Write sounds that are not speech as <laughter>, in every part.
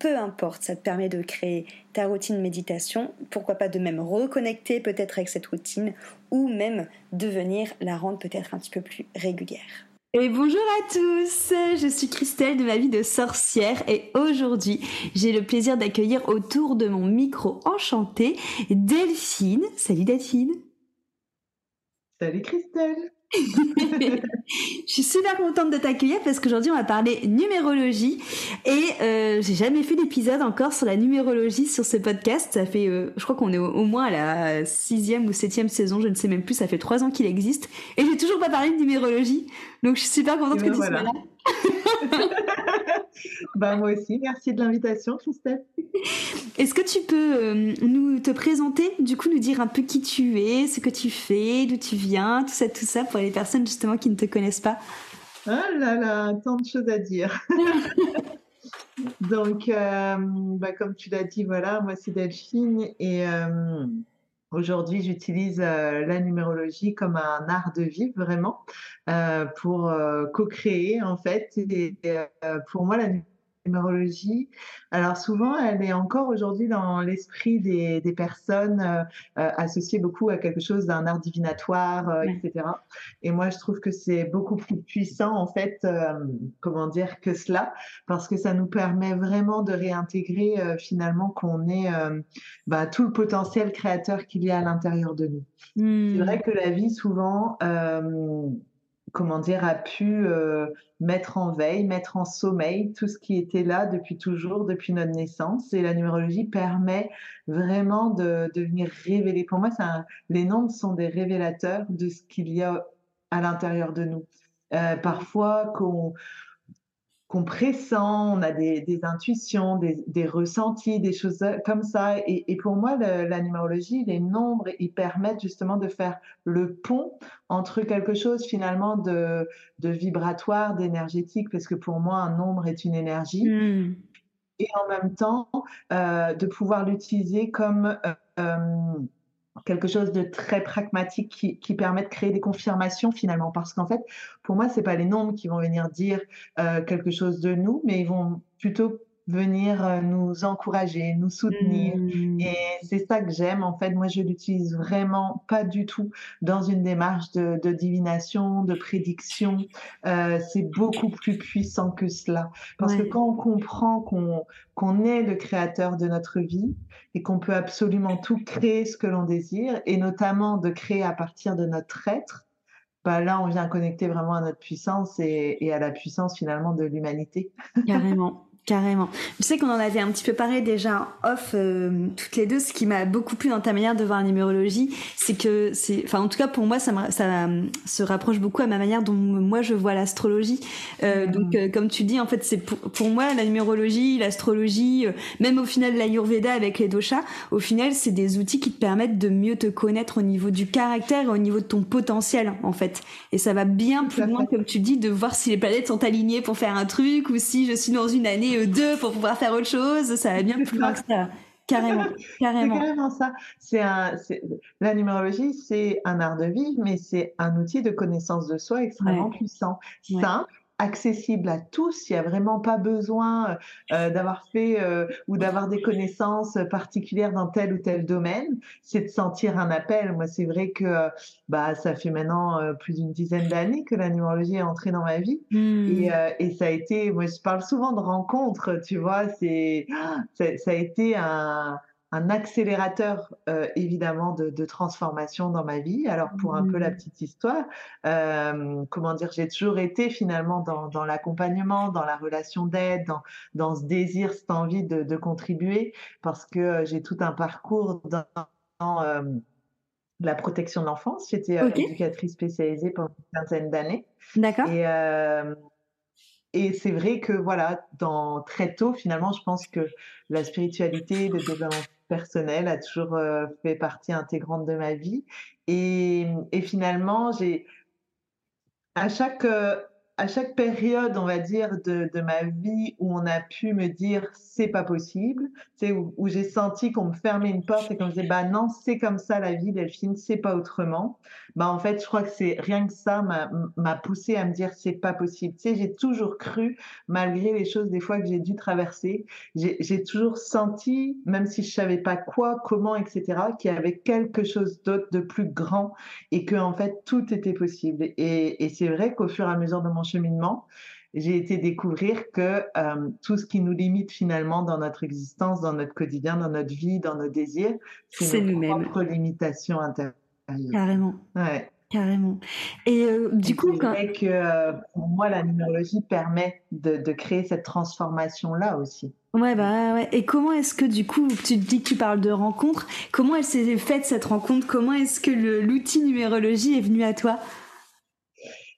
peu importe, ça te permet de créer ta routine méditation, pourquoi pas de même reconnecter peut-être avec cette routine ou même de venir la rendre peut-être un petit peu plus régulière. Et bonjour à tous, je suis Christelle de ma vie de sorcière et aujourd'hui j'ai le plaisir d'accueillir autour de mon micro enchanté Delphine. Salut Delphine. Salut Christelle. Je suis super contente de t'accueillir parce qu'aujourd'hui on va parler numérologie et euh, j'ai jamais fait d'épisode encore sur la numérologie sur ce podcast. Ça fait, euh, je crois qu'on est au, moins à la sixième ou septième saison, je ne sais même plus. Ça fait trois ans qu'il existe et j'ai toujours pas parlé de numérologie. Donc je suis super contente que ben tu sois là. <laughs> bah, moi aussi, merci de l'invitation, Christelle. Est-ce que tu peux euh, nous te présenter, du coup, nous dire un peu qui tu es, ce que tu fais, d'où tu viens, tout ça, tout ça, pour les personnes justement qui ne te connaissent pas? Ah là là, tant de choses à dire. <laughs> Donc, euh, bah, comme tu l'as dit, voilà, moi c'est Delphine et euh, Aujourd'hui, j'utilise euh, la numérologie comme un art de vivre vraiment euh, pour euh, co-créer en fait. Et, pour moi, la numérologie, alors souvent, elle est encore aujourd'hui dans l'esprit des, des, personnes euh, euh, associée beaucoup à quelque chose d'un art divinatoire, euh, etc. Et moi, je trouve que c'est beaucoup plus puissant, en fait, euh, comment dire, que cela, parce que ça nous permet vraiment de réintégrer finalement qu'on est bah, tout le potentiel créateur qu'il y a à l'intérieur de nous. C'est vrai hmm. que la vie, souvent, comment dire, a pu euh, mettre en veille, mettre en sommeil tout ce qui était là depuis toujours, depuis notre naissance. Et la numérologie permet vraiment de, de venir révéler. Pour moi, les nombres sont des révélateurs de ce qu'il y a à l'intérieur de nous. Euh, parfois, qu'on qu'on pressent, on a des, des intuitions, des, des, ressentis, des choses comme ça. Et, et pour moi, le, la numérologie, les nombres, ils permettent justement de faire le pont entre quelque chose finalement de, de vibratoire, d'énergétique, parce que pour moi, un nombre est une énergie. Mmh. Et en même temps, euh, de pouvoir l'utiliser comme... Euh, euh quelque chose de très pragmatique qui, permet de créer des confirmations finalement. Parce qu'en fait, pour moi, c'est pas les nombres qui vont venir dire euh, quelque chose de nous, mais ils vont plutôt venir euh, nous encourager, nous soutenir. Mmh. Et c'est ça que j'aime. En fait, moi, je l'utilise vraiment pas du tout dans une démarche de, de divination, de prédiction. Euh, c'est beaucoup plus puissant que cela. Parce que quand on comprend qu'on qu'on est le créateur de notre vie et qu'on peut absolument tout créer ce que l'on désire, et notamment de créer à partir de notre être, bah là, on vient connecter vraiment à notre puissance et, et à la puissance finalement de l'humanité. Carrément, <laughs> carrément. Tu sais qu'on en avait un petit peu parlé déjà en off euh, toutes les deux. Ce qui m'a beaucoup plu dans ta manière de voir la numérologie, c'est que c'est, enfin en tout cas pour moi, ça, me- ça se rapproche beaucoup à ma manière dont moi je vois l'astrologie. Euh, Mhm. Donc euh, comme tu dis, en fait, c'est pour, pour moi la numérologie, l'astrologie, euh, même au final l'ayurveda avec les doshas, au final c'est des outils qui te permettent de mieux te connaître au niveau du caractère et au niveau de ton potentiel en fait. Et ça va bien plus loin, comme tu dis, de voir si les planètes sont alignées pour faire un truc ou si je suis dans une année euh, 2 pour pouvoir faire autre chose. Ça va bien plus loin que ça. Carrément, C'est carrément. carrément ça. C'est un, la numérologie, c'est un art de vivre, mais c'est un outil de connaissance de soi extrêmement Ouais. puissant, simple, accessible à tous. Il n'y a vraiment pas besoin euh, d'avoir fait euh, ou d'avoir des connaissances particulières dans tel ou tel domaine. C'est de sentir un appel. Moi, c'est vrai que euh, bah, ça fait maintenant euh, plus d'une dizaine d'années que la numérologie est entrée dans ma vie. Hmm. Et, euh, et ça a été, moi je parle souvent de rencontres, tu vois, c'est, <gasps> ça, ça a été un, un accélérateur euh, évidemment de, de transformation dans ma vie. Alors pour un peu la Hmm. petite histoire, euh, comment dire, j'ai toujours été finalement dans, dans l'accompagnement, dans la relation d'aide, dans, dans ce désir, cette envie de, de contribuer, parce que euh, j'ai tout un parcours dans, dans, la protection de l'enfance. J'étais éducatrice spécialisée pendant une quinzaine d'années. d'accord. Et, et c'est vrai que voilà, dans très tôt, finalement, je pense que la spiritualité, le développement personnel a toujours euh, fait partie intégrante de ma vie. Et, et finalement, j'ai à chaque euh, à chaque période, on va dire, de, ma vie où on a pu me dire c'est pas possible, c'est où, où j'ai senti qu'on me fermait une porte et qu'on me disait bah non, c'est comme ça la vie, Delphine, c'est pas autrement. Bah en fait, je crois que c'est rien que ça m'a poussé à me dire c'est pas possible. Tu sais, j'ai toujours cru, malgré les choses des fois que j'ai dû traverser, j'ai j'ai toujours senti, même si je savais pas quoi, comment, etc., qu'il y avait quelque chose d'autre de plus grand et que en fait tout était possible. Et, et c'est vrai qu'au fur et à mesure de mon cheminement, j'ai été découvrir que euh, tout ce qui nous limite finalement dans notre existence, dans notre quotidien, dans notre vie, dans nos désirs, c'est nos nous-mêmes. propres limitations intérieures. Carrément, Ouais. carrément. Et euh, du Et coup, quand... vrai que euh, pour moi, la numérologie permet de, de créer cette transformation-là aussi. Ouais, bah ouais. Et comment est-ce que du coup, tu te dis que tu parles de rencontre, comment elle s'est faite cette rencontre? Comment est-ce que l'outil numérologie est venu à toi?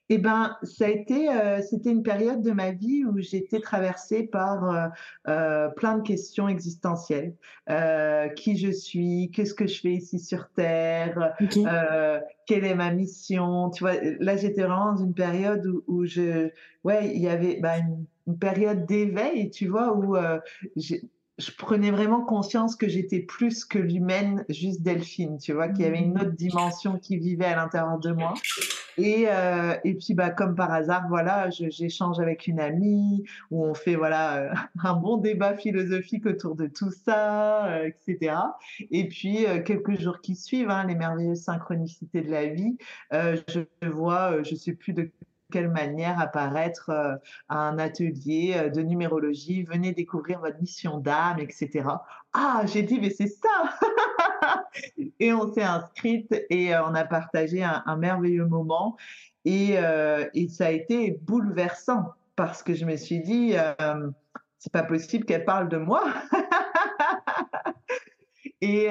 Eh ben, ça a été, euh, c'était une période de ma vie où j'étais traversée par euh, euh, plein de questions existentielles. Euh, qui je suis, qu'est-ce que je fais ici sur Terre, quelle est ma mission. Tu vois, là j'étais vraiment dans une période où, où je, ouais, il y avait bah, une, une période d'éveil, tu vois, où je prenais vraiment conscience que j'étais plus que l'humaine, juste Delphine, tu vois, qu'il y avait une autre dimension qui vivait à l'intérieur de moi. Et, euh, et puis, bah, comme par hasard, voilà, j'échange avec une amie où on fait voilà euh, <laughs> un bon débat philosophique autour de tout ça, euh, etc. Et puis, quelques jours qui suivent, hein, les merveilleuses synchronicités de la vie, je vois, je sais plus de quelle manière apparaître euh, à un atelier euh, de numérologie. Venez découvrir votre mission d'âme, etc. Ah, j'ai dit, mais c'est ça <laughs> Et on s'est inscrite et euh, on a partagé un, merveilleux moment. Et, ça a été bouleversant parce que je me suis dit, c'est pas possible qu'elle parle de moi. <laughs> Et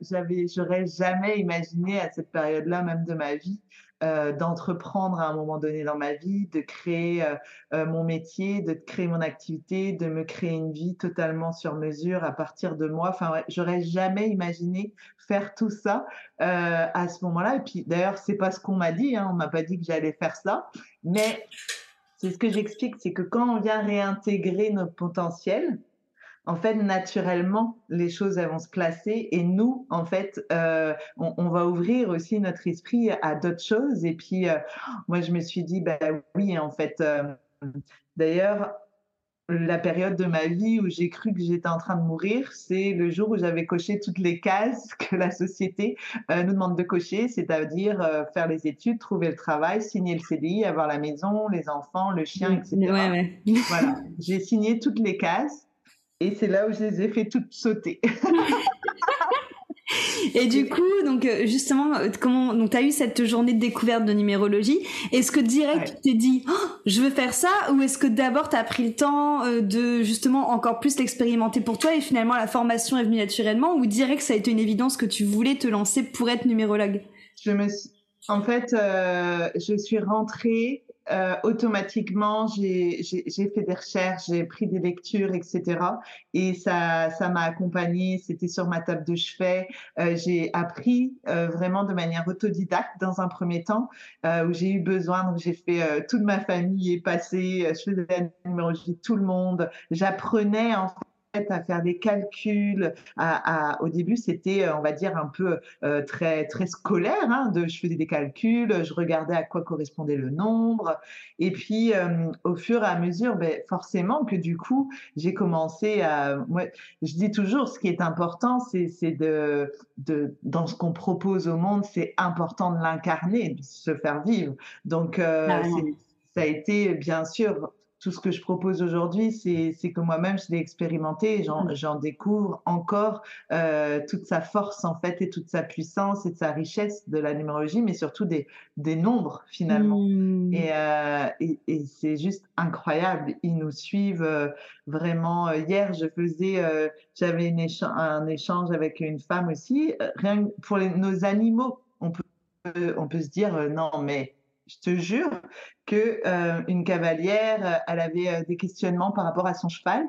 j'avais, j'aurais jamais imaginé à cette période-là, même de ma vie, euh, d'entreprendre à un moment donné dans ma vie, de créer euh, euh, mon métier, de créer mon activité, de me créer une vie totalement sur mesure à partir de moi. Enfin, ouais, j'aurais jamais imaginé faire tout ça à ce moment-là. Et puis, d'ailleurs, c'est pas ce qu'on m'a dit. Hein, on m'a pas dit que j'allais faire ça, mais c'est ce que j'explique, c'est que quand on vient réintégrer notre potentiel, en fait, naturellement, les choses elles vont se placer et nous, en fait, euh, on, on, va ouvrir aussi notre esprit à d'autres choses. Et puis, euh, moi, je me suis dit, bah oui, en fait, euh, d'ailleurs, la période de ma vie où j'ai cru que j'étais en train de mourir, c'est le jour où j'avais coché toutes les cases <laughs> que la société nous demande de cocher, c'est-à-dire faire les études, trouver le travail, signer le CDI, avoir la maison, les enfants, le chien, etc. Ouais, ouais. Voilà, <laughs> j'ai signé toutes les cases et c'est là où je les ai fait toutes sauter. <laughs> Et du coup, donc euh, justement, euh, comment donc as eu cette journée de découverte de numérologie. Est-ce que direct tu t'es dit oh, je veux faire ça? Ou est-ce que d'abord tu as pris le temps euh, de justement encore plus l'expérimenter pour toi et finalement la formation est venue naturellement? Ou direct ça a été une évidence que tu voulais te lancer pour être numérologue? Je me en fait, je suis rentrée euh, automatiquement, j'ai fait des recherches, j'ai pris des lectures, etc. Et ça ça m'a accompagnée. C'était sur ma table de chevet. Euh, j'ai appris euh, vraiment de manière autodidacte dans un premier temps, où j'ai eu besoin. Donc j'ai fait toute ma famille est passée. Je faisais la numérologie tout le monde. J'apprenais en à faire des calculs. À, au début, c'était, euh, on va dire, un peu euh, très très scolaire. Hein, de, je faisais des calculs, je regardais à quoi correspondait le nombre. Et puis, euh, au fur et à mesure, ben, forcément que du coup, j'ai commencé à. Moi, je dis toujours, ce qui est important, c'est de, de dans ce qu'on propose au monde, c'est important de l'incarner, de se faire vivre. Donc, ça a été bien sûr tout ce que je propose aujourd'hui, c'est que moi-même, je l'ai expérimenté et j'en mmh. découvre encore euh, toute sa force, en fait, et toute sa puissance et sa richesse de la numérologie, mais surtout des, des nombres, finalement. Mmh. Euh, et, et, c'est juste incroyable. Ils nous suivent euh, vraiment. Hier, je faisais, j'avais un échange avec une femme aussi. Rien pour nos animaux, on peut, on peut se dire, non, mais je te jure que euh, une cavalière, euh, elle avait euh, des questionnements par rapport à son cheval.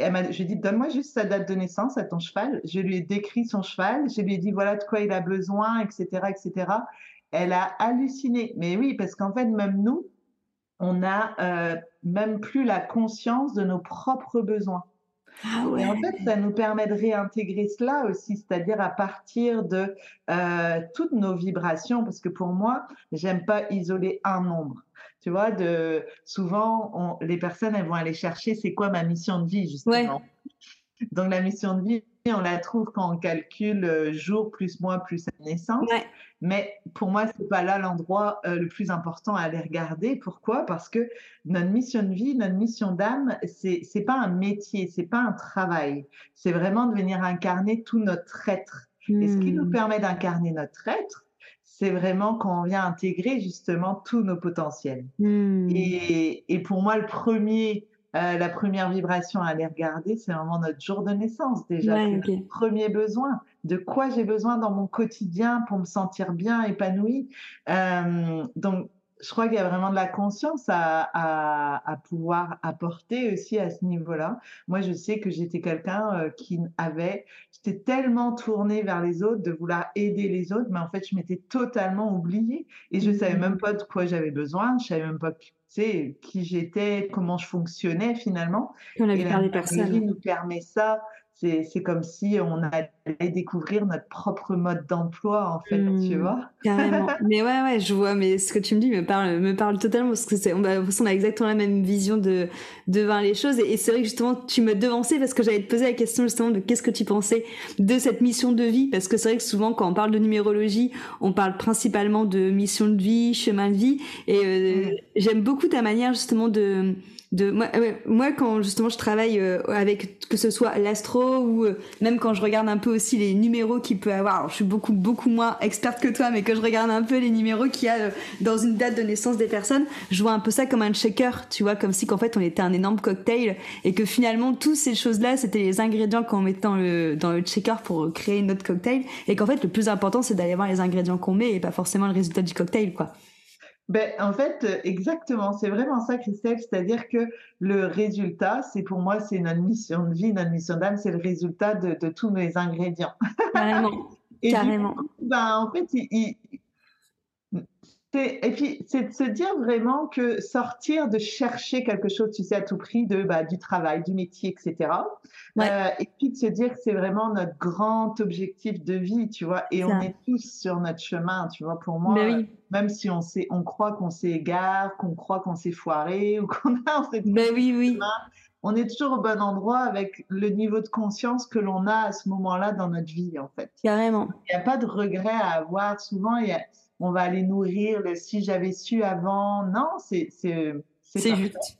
Je lui ai dit, donne-moi juste sa date de naissance à ton cheval. Je lui ai décrit son cheval. Je lui ai dit, voilà de quoi il a besoin, etc., etc. Elle a halluciné. Mais oui, parce qu'en fait, même nous, on n'a même plus la conscience de nos propres besoins. Ah Et en fait, ça nous permet de réintégrer cela aussi, c'est-à-dire à partir de euh, toutes nos vibrations, parce que pour moi, j'aime pas isoler un nombre. Tu vois, de souvent, on, les personnes, elles vont aller chercher c'est quoi ma mission de vie, justement. Donc, la mission de vie, on la trouve quand on calcule euh, jour plus mois plus naissance. Mais pour moi, c'est pas là l'endroit euh, le plus important à aller regarder. Pourquoi? Parce que notre mission de vie, notre mission d'âme, c'est c'est pas un métier, c'est pas un travail. C'est vraiment de venir incarner tout notre être. Et ce qui nous hmm. permet d'incarner notre être, c'est vraiment quand on vient intégrer justement tous nos potentiels. Hmm. Et, et pour moi, le premier euh, la première vibration à aller regarder, c'est vraiment notre jour de naissance déjà. le premier besoin. De quoi j'ai besoin dans mon quotidien pour me sentir bien, épanoui. Euh, donc, je crois qu'il y a vraiment de la conscience à, à, à pouvoir apporter aussi à ce niveau-là. Moi, je sais que j'étais quelqu'un euh, qui avait, j'étais tellement tournée vers les autres, de vouloir aider les autres, mais en fait, je m'étais totalement oubliée et je savais mmh. même pas de quoi j'avais besoin. Je savais même pas sais, qui j'étais, comment je fonctionnais finalement. On a et la personnes. nous permet ça c'est comme si on allait découvrir notre propre mode d'emploi en fait tu hmm, vois carrément <laughs> mais ouais ouais je vois mais ce que tu me dis me parle me parle totalement parce que c'est on, on a exactement la même vision de de voir les choses et, c'est vrai que justement tu me devançais parce que j'allais te poser la question justement de qu'est-ce que tu pensais de cette mission de vie parce que c'est vrai que souvent quand on parle de numérologie on parle principalement de mission de vie chemin de vie et euh, hmm. j'aime beaucoup ta manière justement de de moi, moi quand justement je travaille euh, avec que ce soit l'astro ou euh, même quand je regarde un peu aussi les numéros qu'il peut avoir. Alors je suis beaucoup beaucoup moins experte que toi mais que je regarde un peu les numéros qu'il y a euh, dans une date de naissance des personnes je vois un peu ça comme un shaker tu vois comme si qu'en fait on était un énorme cocktail et que finalement toutes ces choses là c'était les ingrédients qu'on mettait dans le dans le shaker pour créer notre cocktail et qu'en fait le plus important c'est d'aller voir les ingrédients qu'on met et pas forcément le résultat du cocktail quoi ben, en fait, euh, exactement, c'est vraiment ça, Christelle. C'est-à-dire que le résultat, c'est pour moi, c'est notre mission de vie, notre mission d'âme, c'est le résultat de, de, tous mes ingrédients. Carrément. <laughs> Et Carrément. ben, en fait, il, et puis, c'est de se dire vraiment que sortir de chercher quelque chose, tu sais, à tout prix, de, bah, du travail, du métier, etc. Euh, et puis de se dire que c'est vraiment notre grand objectif de vie, tu vois. Et on est tous sur notre chemin, tu vois. Pour moi, ben même si on sait, on croit qu'on s'égare, qu'on croit qu'on s'est foiré <laughs> ou qu'on a en fait ben oui, oui. <laughs> on est toujours au bon endroit avec le niveau de conscience que l'on a à ce moment-là dans notre vie, en fait. Carrément. Il n'y a pas de regret à avoir. Souvent, il y a, on va aller nourrir le si j'avais su avant. Non, c'est c'est c'est juste.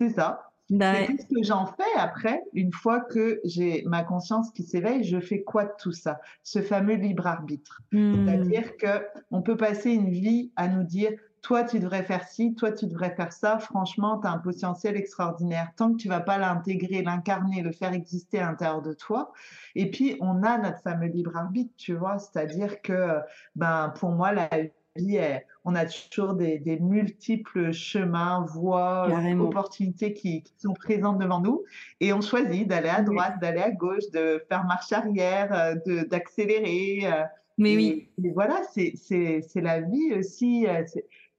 C'est ça. Bah qu'est-ce que j'en fais après, une fois que j'ai ma conscience qui s'éveille, je fais quoi de tout ça? Ce fameux libre arbitre. Hmm. C'est-à-dire que on peut passer une vie à nous dire toi tu devrais faire ci, toi tu devrais faire ça. Franchement, tu as un potentiel extraordinaire. Tant que tu vas pas l'intégrer, l'incarner, le faire exister à l'intérieur de toi. Et puis on a notre fameux libre arbitre, tu vois. C'est-à-dire que ben pour moi la vie est on a toujours des, multiples chemins, voies, opportunités qui, sont présentes devant nous. Et on choisit d'aller à droite, d'aller à gauche, de faire marche arrière, euh, d'accélérer. Euh. Mais oui. voilà, c'est la vie aussi.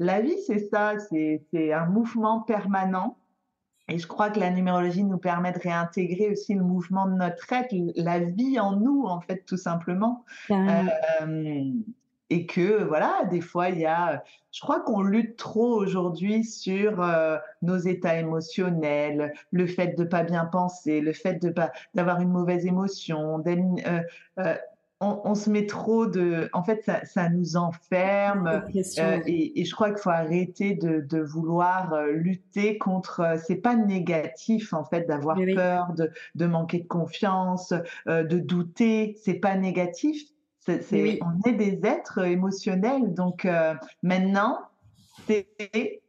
Euh, la vie, c'est ça, c'est un mouvement permanent. Et je crois que la numérologie nous permet de réintégrer aussi le mouvement de notre être, la vie en nous, en fait, tout simplement et que voilà, des fois il y a, je crois qu'on lutte trop aujourd'hui sur euh, nos états émotionnels, le fait de pas bien penser, le fait de pas d'avoir une mauvaise émotion, euh, euh, on, on, se met trop de, en fait ça, ça nous enferme et, et, je crois qu'il faut arrêter de, de vouloir lutter contre. c'est pas négatif en fait d'avoir peur, de, de manquer de confiance, de douter, c'est pas négatif On est des êtres émotionnels. Donc euh, maintenant, c'est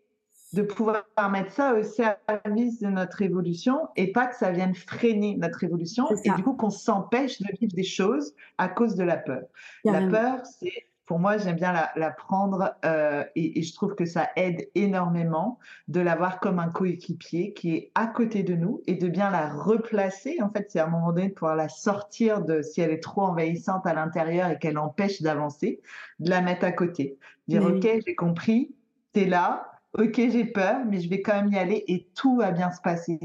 de pouvoir mettre ça au service de notre évolution et pas que ça vienne freiner notre évolution et du coup qu'on s'empêche de vivre des choses à cause de la peur. La peur, c'est pour moi, j'aime bien la, prendre euh, et, je trouve que ça aide énormément de l'avoir comme un coéquipier qui est à côté de nous et de bien la replacer. En fait, c'est à un moment donné de pouvoir la sortir de si elle est trop envahissante à l'intérieur et qu'elle empêche d'avancer, de la mettre à côté. Dire, OK, j'ai compris, t'es là, ok, j'ai peur, mais je vais quand même y aller et tout va bien se passer.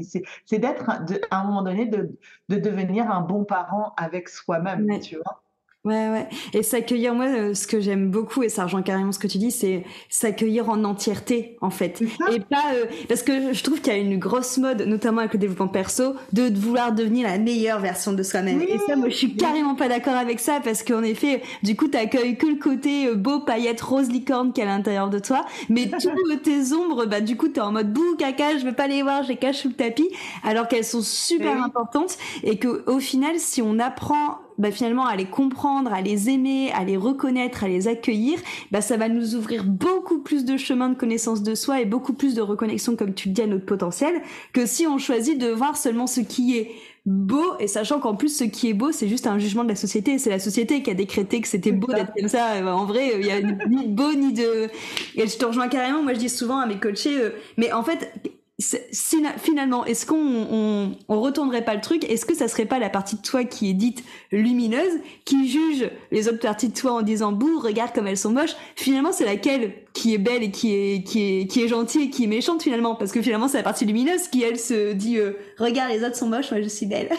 C'est d'être, à un moment donné, de, de, devenir un bon parent avec soi-même, tu vois. Ouais, ouais. Et s'accueillir, moi, euh, ce que j'aime beaucoup, et ça rejoint carrément ce que tu dis, c'est s'accueillir en entièreté, en fait. Et pas, euh, parce que je trouve qu'il y a une grosse mode, notamment avec le développement perso, de, vouloir devenir la meilleure version de soi-même. et ça, moi, je suis carrément pas d'accord avec ça, parce qu'en effet, du coup, t'accueilles que le côté euh, beau, paillette, rose, licorne qu'il y a à l'intérieur de toi, mais <laughs> toutes tes ombres, bah, du coup, t'es en mode bouh, caca, je veux pas les voir, je les cache sous le tapis, alors qu'elles sont super importantes, et que, au final, si on apprend bah, finalement à les comprendre, à les aimer, à les reconnaître, à les accueillir, bah, ça va nous ouvrir beaucoup plus de chemin de connaissance de soi et beaucoup plus de reconnexion, comme tu le dis, à notre potentiel, que si on choisit de voir seulement ce qui est beau. Et sachant qu'en plus ce qui est beau c'est juste un jugement de la société. C'est la société qui a décrété que c'était beau d'être comme ça. En vrai il y a ni de beau ni de et je te rejoins carrément. Moi je dis souvent à mes coachés euh, mais en fait finalement, est-ce qu'on on, on, retournerait pas le truc? Est-ce que ça serait pas la partie de toi qui est dite lumineuse, qui juge les autres parties de toi en disant bouh, regarde comme elles sont moches? Finalement, c'est laquelle qui est belle et qui est qui est qui est gentille et qui est méchante finalement? Parce que finalement, c'est la partie lumineuse qui elle se dit euh, regarde les autres sont moches, moi je suis belle.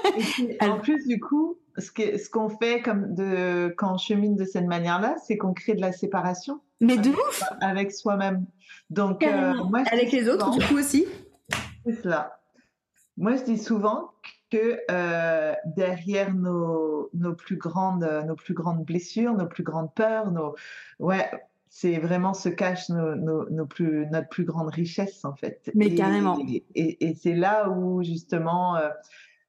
<laughs> en plus, du coup, ce qu'on ce qu'on fait comme de quand on chemine de cette manière-là, c'est qu'on crée de la séparation. Mais de ouf Avec soi-même. Donc, euh, moi, avec les autres, du coup aussi. C'est cela. Moi, je dis souvent que euh, derrière nos, nos, plus grandes, nos plus grandes blessures, nos plus grandes peurs, nos, ouais, c'est vraiment se cache nos, nos, plus, notre plus grande richesse en fait. Mais carrément. Et, et, c'est là où justement euh,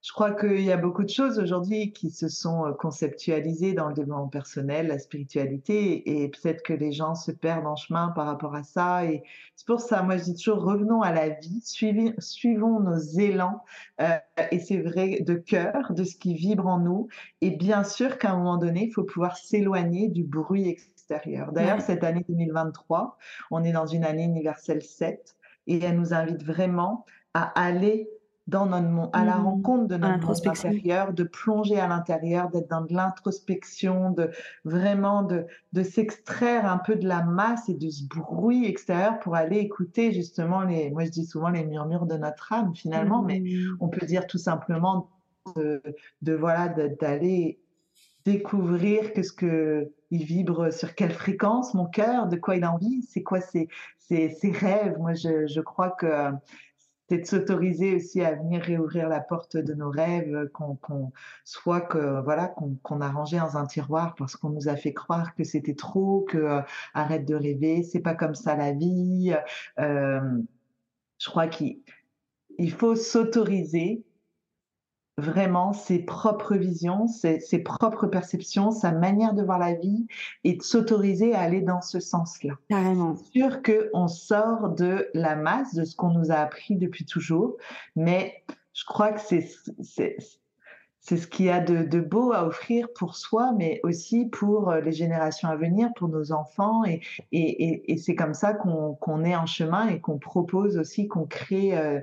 je crois qu'il y a beaucoup de choses aujourd'hui qui se sont euh, conceptualisées dans le développement personnel, la spiritualité, et peut-être que les gens se perdent en chemin par rapport à ça. Et c'est pour ça, moi, je dis toujours, revenons à la vie, suivons nos élans, euh, et c'est vrai, de cœur, de ce qui vibre en nous. Et bien sûr qu'à un moment donné, il faut pouvoir s'éloigner du bruit extérieur. D'ailleurs, cette année 2023, on est dans une année universelle 7, et elle nous invite vraiment à aller dans notre monde, à la mmh. rencontre de notre monde intérieur, de plonger à l'intérieur, d'être dans de l'introspection, de vraiment de, de s'extraire un peu de la masse et de ce bruit extérieur pour aller écouter justement les, moi je dis souvent les murmures de notre âme finalement, mais mmh. on peut dire tout simplement de, de voilà d'aller découvrir que ce que il vibre sur quelle fréquence mon cœur, de quoi il a envie, c'est quoi ses, ses, ses rêves. Moi je, je crois que c'est de s'autoriser aussi à venir réouvrir la porte de nos rêves, qu'on, soit que voilà qu'on, a rangé dans un tiroir parce qu'on nous a fait croire que c'était trop, que euh, arrête de rêver, c'est pas comme ça la vie. Euh, je crois qu'il il faut s'autoriser vraiment ses propres visions, ses, ses, propres perceptions, sa manière de voir la vie et de s'autoriser à aller dans ce sens-là. Carrément. C'est sûr qu'on sort de la masse, de ce qu'on nous a appris depuis toujours, mais je crois que c'est c'est ce qu'il y a de, de, beau à offrir pour soi, mais aussi pour euh, les générations à venir, pour nos enfants. Et, et, et c'est comme ça qu'on qu'on est en chemin et qu'on propose aussi, qu'on crée euh,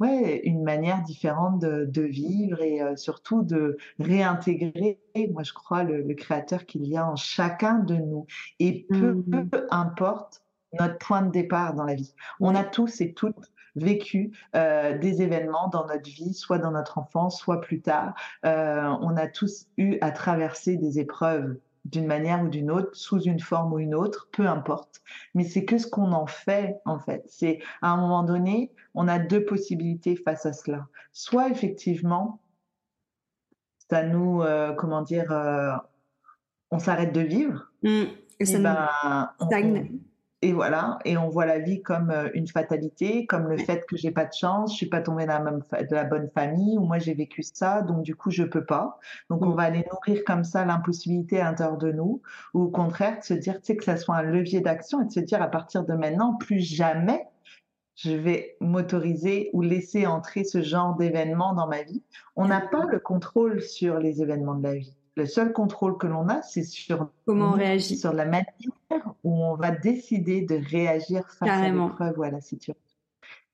ouais, une manière différente de, de vivre et euh, surtout de réintégrer, moi je crois, le, le créateur qu'il y a en chacun de nous. Et peu, mmh. peu importe notre point de départ dans la vie. On a tous et toutes vécu euh, des événements dans notre vie, soit dans notre enfance, soit plus tard. Euh, on a tous eu à traverser des épreuves d'une manière ou d'une autre, sous une forme ou une autre, peu importe. Mais c'est que ce qu'on en fait, en fait. C'est à un moment donné, on a deux possibilités face à cela. Soit effectivement, ça nous, euh, comment dire, euh, on s'arrête de vivre. Mmh. Et, ça ben, et voilà, et on voit la vie comme euh, une fatalité, comme le fait que j'ai pas de chance, je suis pas tombée dans la, même de la bonne famille, ou moi j'ai vécu ça, donc du coup je peux pas. Donc on mm. va aller nourrir comme ça l'impossibilité à l'intérieur de nous, ou au contraire de se dire, tu sais, que ça soit un levier d'action et de se dire à partir de maintenant, plus jamais je vais m'autoriser ou laisser entrer ce genre d'événement dans ma vie. On n'a pas le contrôle sur les événements de la vie. Le seul contrôle que l'on a, c'est sur comment on réagit, sur la manière où on va décider de réagir face à l'épreuve ou à la situation.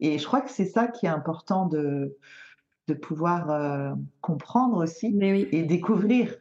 Et je crois que c'est ça qui est important de de pouvoir euh, comprendre aussi et découvrir.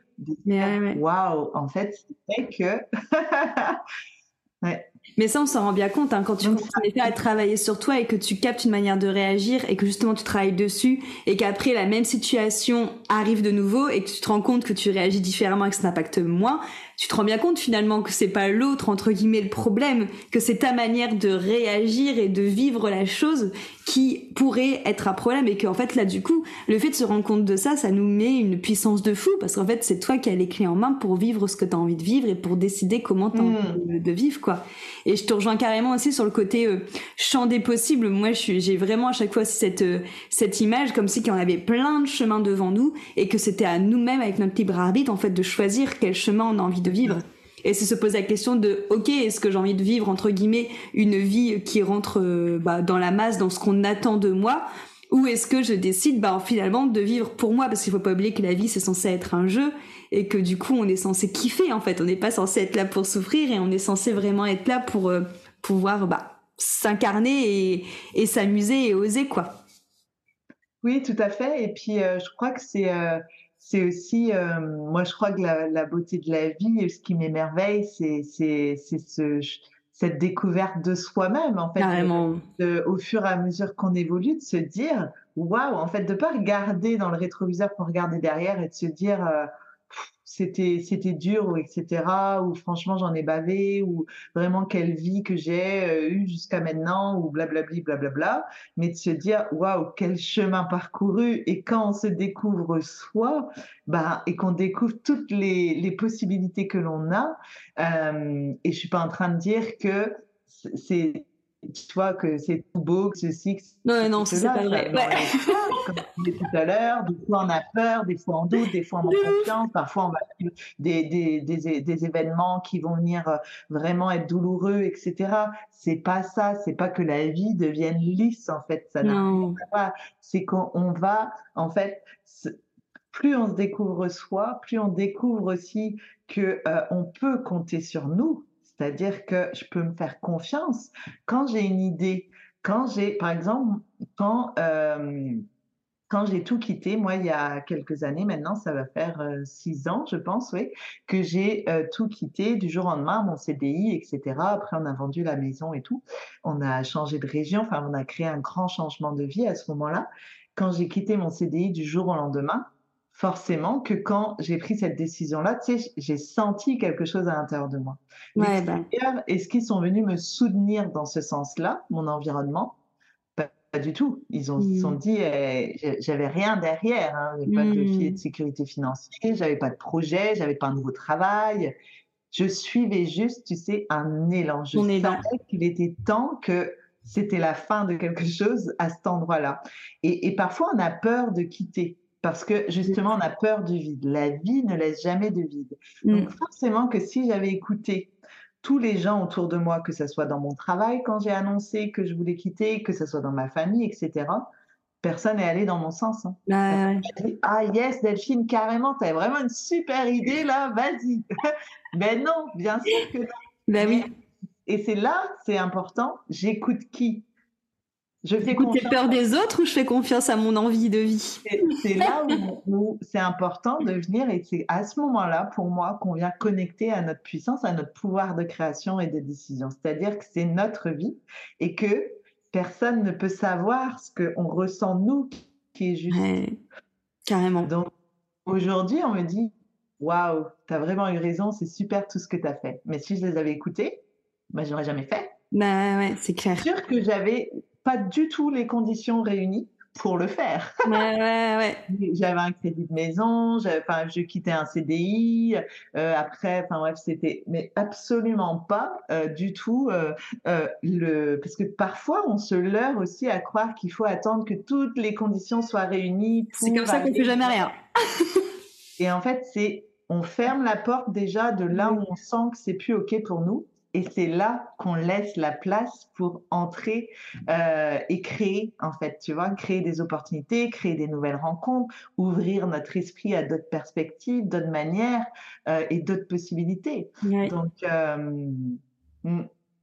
Waouh, en fait, c'est que <laughs> ouais. Mais ça, on s'en rend bien compte hein, quand tu commences à travailler sur toi et que tu captes une manière de réagir et que justement tu travailles dessus et qu'après la même situation arrive de nouveau et que tu te rends compte que tu réagis différemment et que ça n'impacte moins tu te rends bien compte finalement que c'est pas l'autre entre guillemets le problème, que c'est ta manière de réagir et de vivre la chose qui pourrait être un problème et qu'en fait là du coup le fait de se rendre compte de ça, ça nous met une puissance de fou parce qu'en fait c'est toi qui as les clés en main pour vivre ce que tu as envie de vivre et pour décider comment tu as envie de, vivre quoi. Et je te rejoins carrément aussi sur le côté euh, champ des possibles. Moi j'ai vraiment à chaque fois cette euh, cette image comme si qu'on avait plein de chemins devant nous et que c'était à nous-mêmes avec notre libre arbitre en fait de choisir quel chemin on a envie de vivre. Et c'est se poser la question de, ok, est-ce que j'ai envie de vivre, entre guillemets, une vie qui rentre euh, bah, dans la masse, dans ce qu'on attend de moi ou est-ce que je décide bah, finalement de vivre pour moi? Parce qu'il faut pas oublier que la vie c'est censé être un jeu et que du coup on est censé kiffer en fait. On n'est pas censé être là pour souffrir et on est censé vraiment être là pour euh, pouvoir bah, s'incarner et, et s'amuser et oser quoi. Oui tout à fait. Et puis euh, je crois que c'est c'est aussi, euh, moi je crois que la, la, beauté de la vie, ce qui m'émerveille, c'est c'est ce, cette découverte de soi-même en fait, de, au fur et à mesure qu'on évolue, de se dire waouh, en fait, de pas regarder dans le rétroviseur pour regarder derrière et de se dire euh, c'était c'était dur ou etc ou franchement j'en ai bavé ou vraiment quelle vie que j'ai euh, eu jusqu'à maintenant ou blablabli blablabla. Mais de se dire waouh quel chemin parcouru. Et quand on se découvre soi bah et qu'on découvre toutes les, les possibilités que l'on a euh, et je suis pas en train de dire que c'est tu vois que c'est tout beau, que ceci, que Non, non, c'est pas vrai. Comme je disais tout à l'heure, des fois on a peur, des fois on doute, des fois on <laughs> manque confiance, parfois on va vivre des, des, des, des, événements qui vont venir euh, vraiment être douloureux, etc. C'est pas ça, c'est pas que la vie devienne lisse en fait, ça non. pas. C'est qu'on va, en fait, plus on se découvre soi, plus on découvre aussi que euh, on peut compter sur nous c'est-à-dire que je peux me faire confiance quand j'ai une idée, quand j'ai, par exemple, quand, euh, quand j'ai tout quitté, moi, il y a quelques années maintenant, ça va faire euh, six ans, je pense, oui, que j'ai euh, tout quitté du jour au lendemain, mon CDI, etc. Après, on a vendu la maison et tout. On a changé de région, enfin, on a créé un grand changement de vie à ce moment-là. Quand j'ai quitté mon CDI du jour au lendemain, forcément que quand j'ai pris cette décision-là, tu sais, j'ai senti quelque chose à l'intérieur de moi. Ouais, bah. Est-ce qu'ils sont venus me soutenir dans ce sens-là, mon environnement? Du tout. Ils ont sont mmh. dit, eh, j'avais rien derrière, hein. j'avais pas de filet de mmh. sécurité financière, j'avais pas de projet, j'avais pas un nouveau travail. Je suivais juste, tu sais, un élan. Je savais qu'il était temps que c'était la fin de quelque chose à cet endroit-là. Et, et, parfois, on a peur de quitter parce que justement, on a peur du vide. La vie ne laisse jamais de vide. Mmh. Donc forcément que si j'avais écouté tous les gens autour de moi, que ce soit dans mon travail quand j'ai annoncé que je voulais quitter, que ce soit dans ma famille, etc., personne n'est allé dans mon sens. Hein. Bah, dit, ah yes, Delphine, carrément, tu as vraiment une super idée là, vas-y. Mais <laughs> non, bien sûr que non. Bah oui. Et c'est là, c'est important, j'écoute qui? Je fais confiance. peur des autres ou je fais confiance à mon envie de vie? C'est là où, c'est important de venir et c'est à ce moment-là, pour moi, qu'on vient connecter à notre puissance, à notre pouvoir de création et de décision. C'est-à-dire que c'est notre vie et que personne ne peut savoir ce qu'on ressent nous qui est juste. carrément. Donc aujourd'hui, on me dit Waouh, tu as vraiment eu raison, c'est super tout ce que tu as fait. Mais si je les avais écoutés, ben, j'aurais jamais fait. Bah ouais, c'est clair. sûr que j'avais pas du tout les conditions réunies pour le faire. Ouais, ouais, ouais. J'avais un crédit de maison, enfin, je quittais un CDI. Euh, après, enfin bref, c'était, mais absolument pas euh, du tout euh, euh, le, parce que parfois on se leurre aussi à croire qu'il faut attendre que toutes les conditions soient réunies. C'est comme ça qu'on fait jamais rien. Et en fait, c'est, on ferme la porte déjà de là où on sent que c'est plus ok pour nous et c'est là qu'on laisse la place pour entrer euh, et créer, en fait, tu vois, créer des opportunités, créer des nouvelles rencontres, ouvrir notre esprit à d'autres perspectives, d'autres manières euh, et d'autres possibilités. Donc, euh.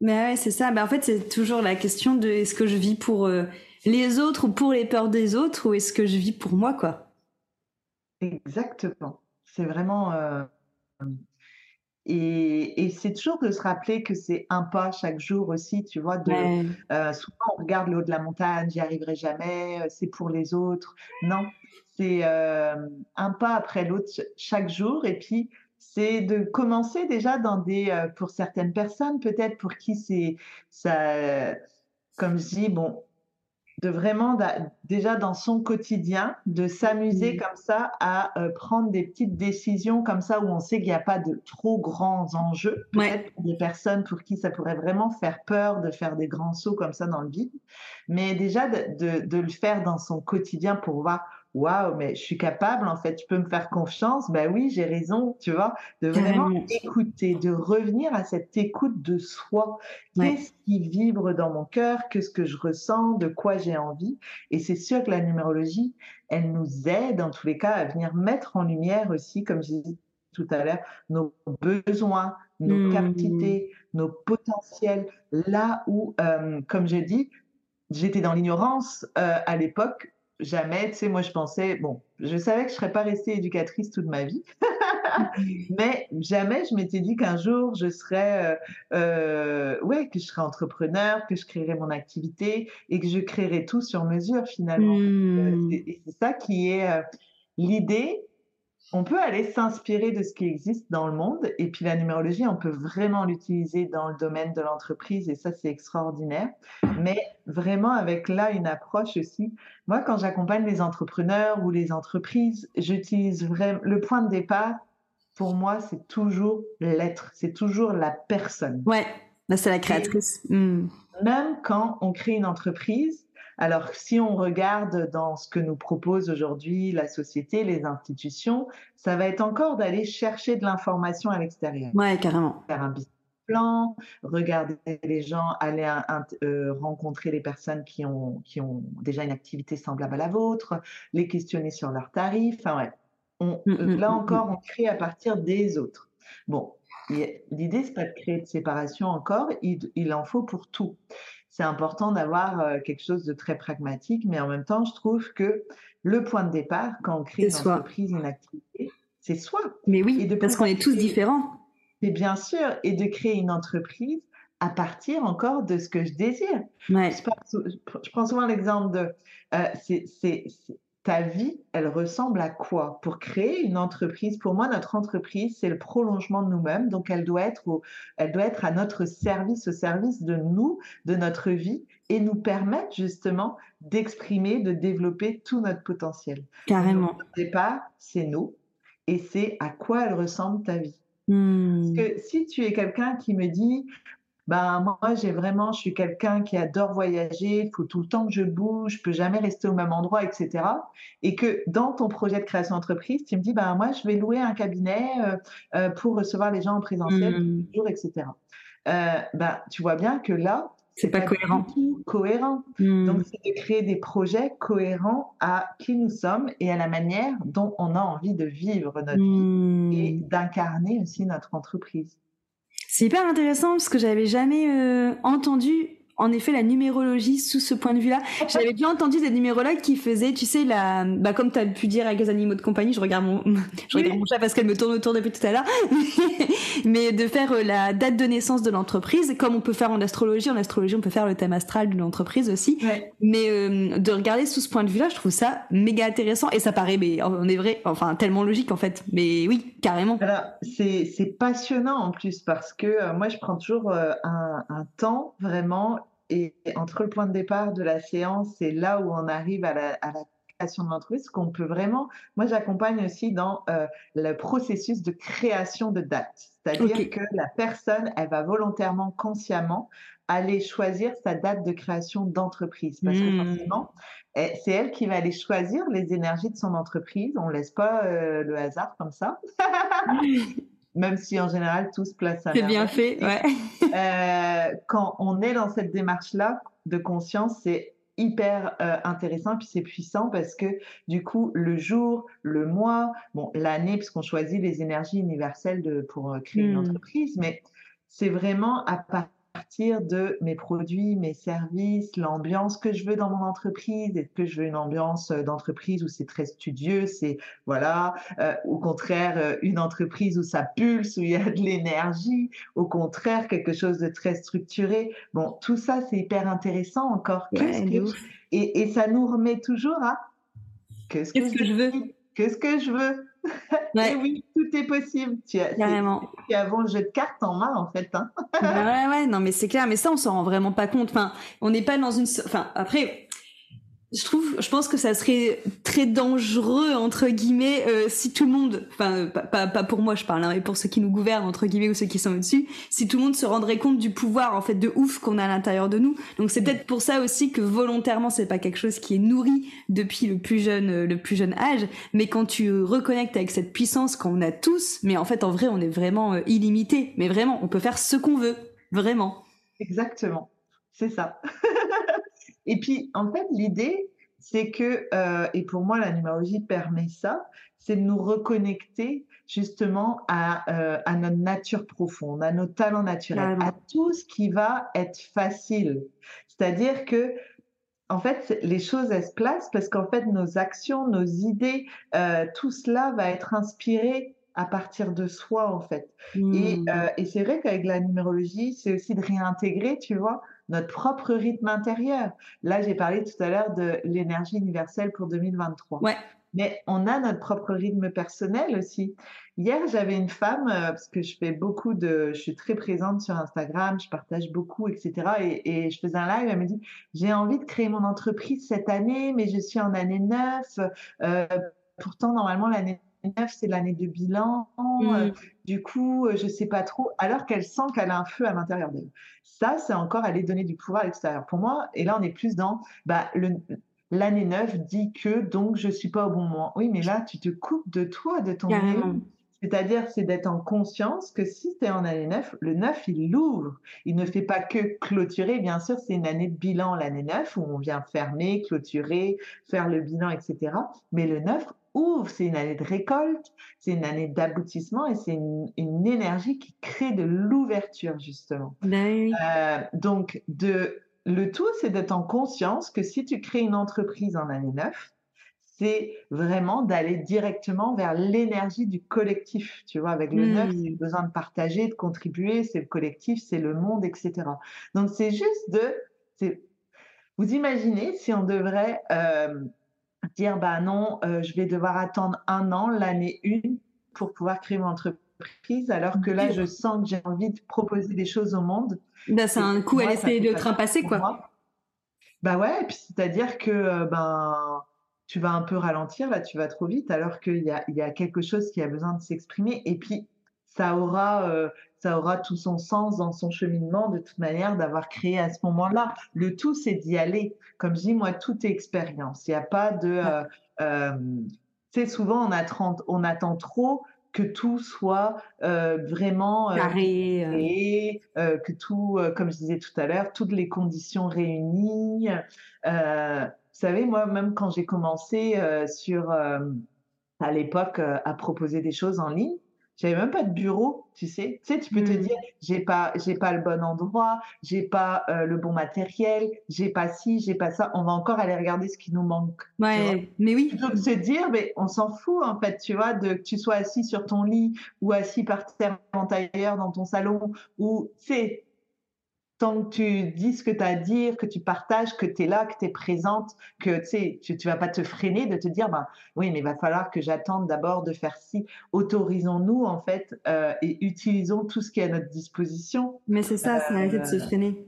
Mais ouais, c'est ça. Ben, en fait, c'est toujours la question de est-ce que je vis pour les autres ou pour les peurs des autres ou est-ce que je vis pour moi, quoi? Exactement. C'est vraiment et, c'est toujours de se rappeler que c'est un pas chaque jour aussi, tu vois. De, euh, souvent, on regarde le haut de la montagne, j'y arriverai jamais, euh, c'est pour les autres. Non, c'est euh, un pas après l'autre chaque jour. Et puis, c'est de commencer déjà dans des, pour certaines personnes, peut-être pour qui c'est ça, comme je dis, bon, de vraiment déjà dans son quotidien de s'amuser comme ça à euh, prendre des petites décisions comme ça où on sait qu'il n'y a pas de trop grands enjeux. Peut-être pour des personnes pour qui ça pourrait vraiment faire peur de faire des grands sauts comme ça dans le vide. Mais déjà de, de le faire dans son quotidien pour voir waouh, mais je suis capable, en fait, tu peux me faire confiance, ben oui, j'ai raison, tu vois, de vraiment écouter, de revenir à cette écoute de soi. Qu'est-ce qui vibre dans mon cœur, qu'est-ce que je ressens, de quoi j'ai envie? Et c'est sûr que la numérologie, elle nous aide, en tous les cas, à venir mettre en lumière aussi, comme j'ai dit tout à l'heure, nos besoins, nos mmh. capacités, nos potentiels, là où, euh, comme je dis, j'étais dans l'ignorance euh, à l'époque jamais, tu sais, moi je pensais, bon, je savais que je serais pas restée éducatrice toute ma vie, <laughs> mais jamais je m'étais dit qu'un jour je serais, euh, euh, ouais, que je serais entrepreneur, que je créerais mon activité et que je créerais tout sur mesure finalement. Mmh. et c'est ça qui est euh, l'idée on peut aller s'inspirer de ce qui existe dans le monde et puis la numérologie, on peut vraiment l'utiliser dans le domaine de l'entreprise et ça, c'est extraordinaire. Mais vraiment avec là une approche aussi. Moi, quand j'accompagne les entrepreneurs ou les entreprises, j'utilise vraiment le point de départ. Pour moi, c'est toujours l'être, c'est toujours la personne. Ouais, c'est la créatrice. Hmm. Même quand on crée une entreprise, alors, si on regarde dans ce que nous propose aujourd'hui la société, les institutions, ça va être encore d'aller chercher de l'information à l'extérieur. Ouais, carrément. Faire un business plan, regarder les gens, aller euh, rencontrer les personnes qui ont, qui ont déjà une activité semblable à la vôtre, les questionner sur leurs tarifs. Enfin, ouais. On, mm, mm, là mm, encore, on crée à partir des autres. Bon, l'idée, c'est pas de créer de séparation encore, il, il en faut pour tout c'est important d'avoir euh, quelque chose de très pragmatique, mais en même temps, je trouve que le point de départ, quand on crée une entreprise, une activité, c'est soi. Mais oui, parce qu'on est tous différents. Et bien sûr, et de créer une entreprise à partir encore de ce que je désire. Je, prends souvent l'exemple de, euh, c'est ta vie, elle ressemble à quoi? Pour créer une entreprise, pour moi, notre entreprise, c'est le prolongement de nous-mêmes. Donc, elle doit, être elle doit être à notre service, au service de nous, de notre vie et nous permettent justement d'exprimer, de développer tout notre potentiel. Carrément. au départ, c'est nous et c'est à quoi elle ressemble ta vie. Parce hmm. que si tu es quelqu'un qui me dit, ben moi j'ai vraiment, je suis quelqu'un qui adore voyager, il faut tout le temps que je bouge, je peux jamais rester au même endroit, etc. Et que dans ton projet de création d'entreprise, tu me dis, ben moi je vais louer un cabinet euh, euh, pour recevoir les gens en présentiel tous les jours, etc. Euh, ben tu vois bien que là, c'est pas, cohérent. cohérent. Hmm. Donc, c'est de créer des projets cohérents à qui nous sommes et à la manière dont on a envie de vivre notre vie hmm. et d'incarner aussi notre entreprise. C'est hyper intéressant parce que j'avais jamais euh, entendu en effet la numérologie sous ce point de vue-là. J'avais bien entendu des numérologues qui faisaient, tu sais, la, bah, comme tu as pu dire avec les animaux de compagnie, je regarde mon, <laughs> je regarde mon chat parce qu'elle me tourne autour depuis tout à l'heure, <laughs> mais de faire euh, la date de naissance de l'entreprise, comme on peut faire en astrologie. En astrologie, on peut faire le thème astral de l'entreprise aussi. Mais euh, de regarder sous ce point de vue-là, je trouve ça méga intéressant et ça paraît, mais on est vrai, enfin tellement logique en fait. Mais oui, carrément. C'est passionnant en plus parce que euh, moi, je prends toujours un, un temps vraiment et entre le point de départ de la séance et là où on arrive à la, création de l'entreprise, qu'on peut vraiment. Moi, j'accompagne aussi dans euh, le processus de création de date. C'est-à-dire que la personne, elle va volontairement, consciemment aller choisir sa date de création d'entreprise. Parce que hmm. forcément, eh, c'est elle qui va aller choisir les énergies de son entreprise. On ne laisse pas euh, le hasard comme ça. <laughs> même si en général tout se place à C'est bien fait, ouais. <laughs> Euh, quand on est dans cette démarche-là de conscience, c'est hyper euh, intéressant puis c'est puissant parce que du coup le jour, le mois, bon l'année puisqu'on choisit les énergies universelles de, pour euh, créer une hmm. entreprise, mais c'est vraiment à partir partir de mes produits, mes services, l'ambiance que je veux dans mon entreprise. Est-ce que je veux une ambiance euh, d'entreprise où c'est très studieux, c'est voilà, euh, au contraire euh, une entreprise où ça pulse, où il y a de l'énergie, au contraire quelque chose de très structuré? Bon, tout ça c'est hyper intéressant encore. et, et, ça nous remet toujours à qu'est-ce que, que, je veux, qu'est-ce que je veux? Et oui, tout est possible. Tu as, Carrément. Tu as le jeu de cartes en main, en fait. Hein. ouais, ouais, non, mais c'est clair. Mais ça, on s'en rend vraiment pas compte. Enfin, on n'est pas dans une. Enfin, après, je trouve, je pense que ça serait très dangereux entre guillemets euh, si tout le monde, enfin pas, pas, pour moi je parle, hein, mais pour ceux qui nous gouvernent entre guillemets ou ceux qui sont au-dessus, si tout le monde se rendrait compte du pouvoir en fait de ouf qu'on a à l'intérieur de nous. Donc c'est peut-être pour ça aussi que volontairement c'est pas quelque chose qui est nourri depuis le plus jeune euh, le plus jeune âge, mais quand tu reconnectes avec cette puissance qu'on a tous, mais en fait en vrai on est vraiment euh, illimité, mais vraiment on peut faire ce qu'on veut, vraiment. Exactement, c'est ça. <laughs> Et puis, en fait, l'idée, c'est que, euh, et pour moi, la numérologie permet ça, c'est de nous reconnecter justement à, euh, à notre nature profonde, à nos talents naturels, à tout ce qui va être facile. C'est-à-dire que, en fait, les choses, elles se placent parce qu'en fait, nos actions, nos idées, euh, tout cela va être inspiré à partir de soi, en fait. Et, mmh. et c'est vrai qu'avec la numérologie, c'est aussi de réintégrer, tu vois, notre propre rythme intérieur. Là, j'ai parlé tout à l'heure de l'énergie universelle pour 2023. Ouais. Mais on a notre propre rythme personnel aussi. Hier, j'avais une femme, euh, parce que je fais beaucoup de, je suis très présente sur Instagram, je partage beaucoup, etc. Et, je faisais un live, elle me dit, j'ai envie de créer mon entreprise cette année, mais je suis en année 9. Euh, pourtant, normalement, l'année 9, c'est l'année de bilan. Euh, mm. du coup, euh, je sais pas trop. Alors qu'elle sent qu'elle a un feu à l'intérieur d'elle. Ça, c'est encore aller donner du pouvoir à l'extérieur. Pour moi, et là, on est plus dans bah, l'année 9 dit que donc je suis pas au bon moment. Oui, mais là, tu te coupes de toi, de ton C'est-à-dire, c'est d'être en conscience que si tu es en année 9, le 9, il l'ouvre. Il ne fait pas que clôturer. Bien sûr, c'est une année de bilan, l'année 9, où on vient fermer, clôturer, faire le bilan, etc. Mais le 9 ouvre, c'est une année de récolte, c'est une année d'aboutissement et c'est une, énergie qui crée de l'ouverture, justement. Ben euh, donc, de, le tout, c'est d'être en conscience que si tu crées une entreprise en année 9, c'est vraiment d'aller directement vers l'énergie du collectif. Tu vois, avec le 9, c'est hmm. besoin de partager, de contribuer, c'est le collectif, c'est le monde, etc. Donc, c'est juste de... Vous imaginez si on devrait euh, dire bah non, euh, je vais devoir attendre un an, l'année une, pour pouvoir créer mon entreprise, alors que là, je sens que j'ai envie de proposer des choses au monde. Bah, c'est un coup à laisser le train passer, quoi. Bah ouais, et puis c'est-à-dire que euh, ben tu vas un peu ralentir, là, tu vas trop vite, alors qu'il y a, il y a quelque chose qui a besoin de s'exprimer. Et puis, ça aura, euh, ça aura tout son sens dans son cheminement, de toute manière, d'avoir créé à ce moment-là. Le tout, c'est d'y aller. Comme je dis, moi, tout est expérience. Il n'y a pas de. Euh, euh, tu sais, souvent, on attend, on attend trop que tout soit euh, vraiment carré, et que tout, comme je disais tout à l'heure, toutes les conditions réunies. Vous savez, moi, même quand j'ai commencé euh, sur, euh, à l'époque, euh, à proposer des choses en ligne, j'avais même pas de bureau, tu sais. Tu sais, tu peux te mmh. dire, j'ai pas, j'ai pas le bon endroit, j'ai pas le bon matériel, j'ai pas ci, j'ai pas ça. On va encore aller regarder ce qui nous manque. Ouais, mais oui. Plutôt que se dire, mais on s'en fout en fait, tu vois, de que tu sois assis sur ton lit ou assis par terre en tailleur dans ton salon ou, tu sais, tant que tu dis ce que tu as à dire, que tu partages, que tu es là, que tu es présente, que tu tu vas pas te freiner de te dire, bah, oui, mais il va falloir que j'attende d'abord de faire ci. Autorisons-nous, en fait, euh, et utilisons tout ce qui est à notre disposition. Mais c'est ça, c'est arrêter de se euh, freiner.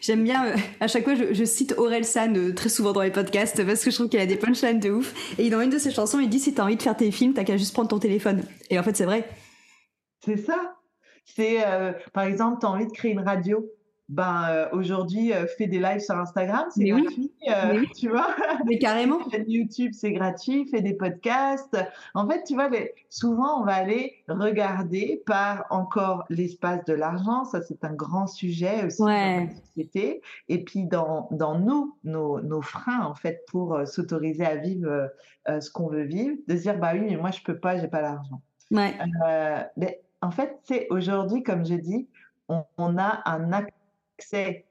J'aime bien, euh, à chaque fois, je, cite Aurel San très souvent dans les podcasts parce que je trouve qu'il a des punchlines de ouf. Et dans une de ses chansons, il dit si tu as envie de faire tes films, t'as qu'à juste prendre ton téléphone. Et en fait, c'est vrai. C'est ça. C'est, par exemple, tu as envie de créer une radio ben euh, aujourd'hui euh, fais des lives sur Instagram, c'est gratuit, euh, <laughs> tu vois? Mais carrément. YouTube, c'est gratuit, fais des podcasts. En fait, tu vois, souvent on va aller regarder par encore l'espace de l'argent, ça c'est un grand sujet aussi dans la société. Et puis dans dans nous, nos, nos freins en fait pour s'autoriser à vivre ce qu'on veut vivre, de dire bah oui mais moi je peux pas, j'ai pas l'argent. Ouais. mais en fait, c'est aujourd'hui, comme je dis, on, on a un acte accès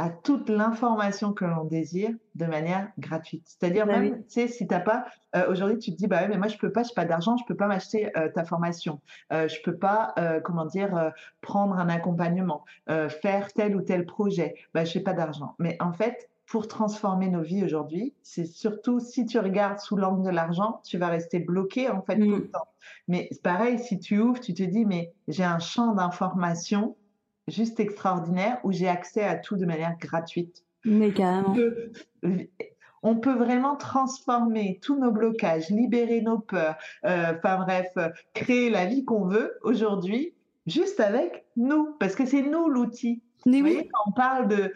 à toute l'information que l'on désire de manière gratuite. C'est-à-dire bah même, tu sais, si t'as pas, euh, aujourd'hui tu te dis, bah oui, mais moi je peux pas, j'ai pas d'argent, je peux pas m'acheter euh, ta formation, euh, je peux pas, euh, comment dire, prendre un accompagnement, faire tel ou tel projet, bah j'ai pas d'argent. Mais en fait, pour transformer nos vies aujourd'hui, c'est surtout si tu regardes sous l'angle de l'argent, tu vas rester bloqué en fait tout le mmh. temps. Mais pareil, si tu ouvres, tu te dis, mais j'ai un champ d'information juste extraordinaire où j'ai accès à tout de manière gratuite. Mais carrément. On peut, vraiment transformer tous nos blocages, libérer nos peurs, euh, enfin bref, créer la vie qu'on veut aujourd'hui juste avec nous, parce que c'est nous l'outil. Vous voyez, quand on parle de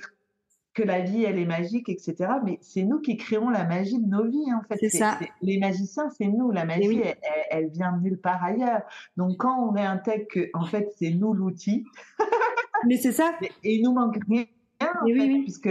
que la vie, elle est magique, etc. Mais c'est nous qui créons la magie de nos vies, en fait. C'est ça. Les magiciens, c'est nous. La magie, elle, elle, vient de nulle part ailleurs. Donc, quand on réintègre que, en fait, c'est nous l'outil, <laughs> Mais c'est ça. Et il nous manque rien, en fait, puisque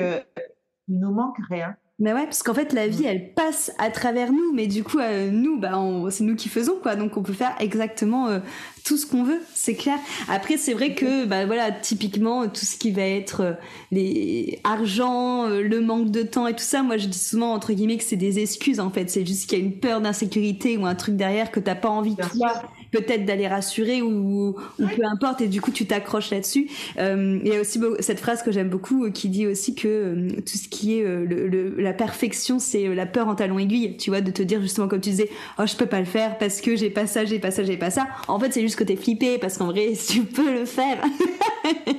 il nous manque rien. Mais ouais, parce qu'en fait, la vie, elle passe à travers nous, mais du coup, euh, nous, bah, c'est nous qui faisons, quoi. Donc, on peut faire exactement euh, tout ce qu'on veut, c'est clair. Après, c'est vrai que, bah, voilà, typiquement, tout ce qui va être euh, les argent, le manque de temps et tout ça, moi, je dis souvent, entre guillemets, que c'est des excuses, en fait. C'est juste qu'il y a une peur d'insécurité ou un truc derrière que t'as pas envie, de toi, peut-être d'aller rassurer ou, ou peu importe et du coup tu t'accroches là-dessus. Euh, il y a aussi cette phrase que j'aime beaucoup euh, qui dit aussi que euh, tout ce qui est le, la perfection c'est la peur en talon aiguille, tu vois, de te dire justement comme tu disais, oh je peux pas le faire parce que j'ai pas ça, j'ai pas ça, j'ai pas ça. En fait c'est juste que t'es flippé parce qu'en vrai <laughs> tu peux le faire. <laughs>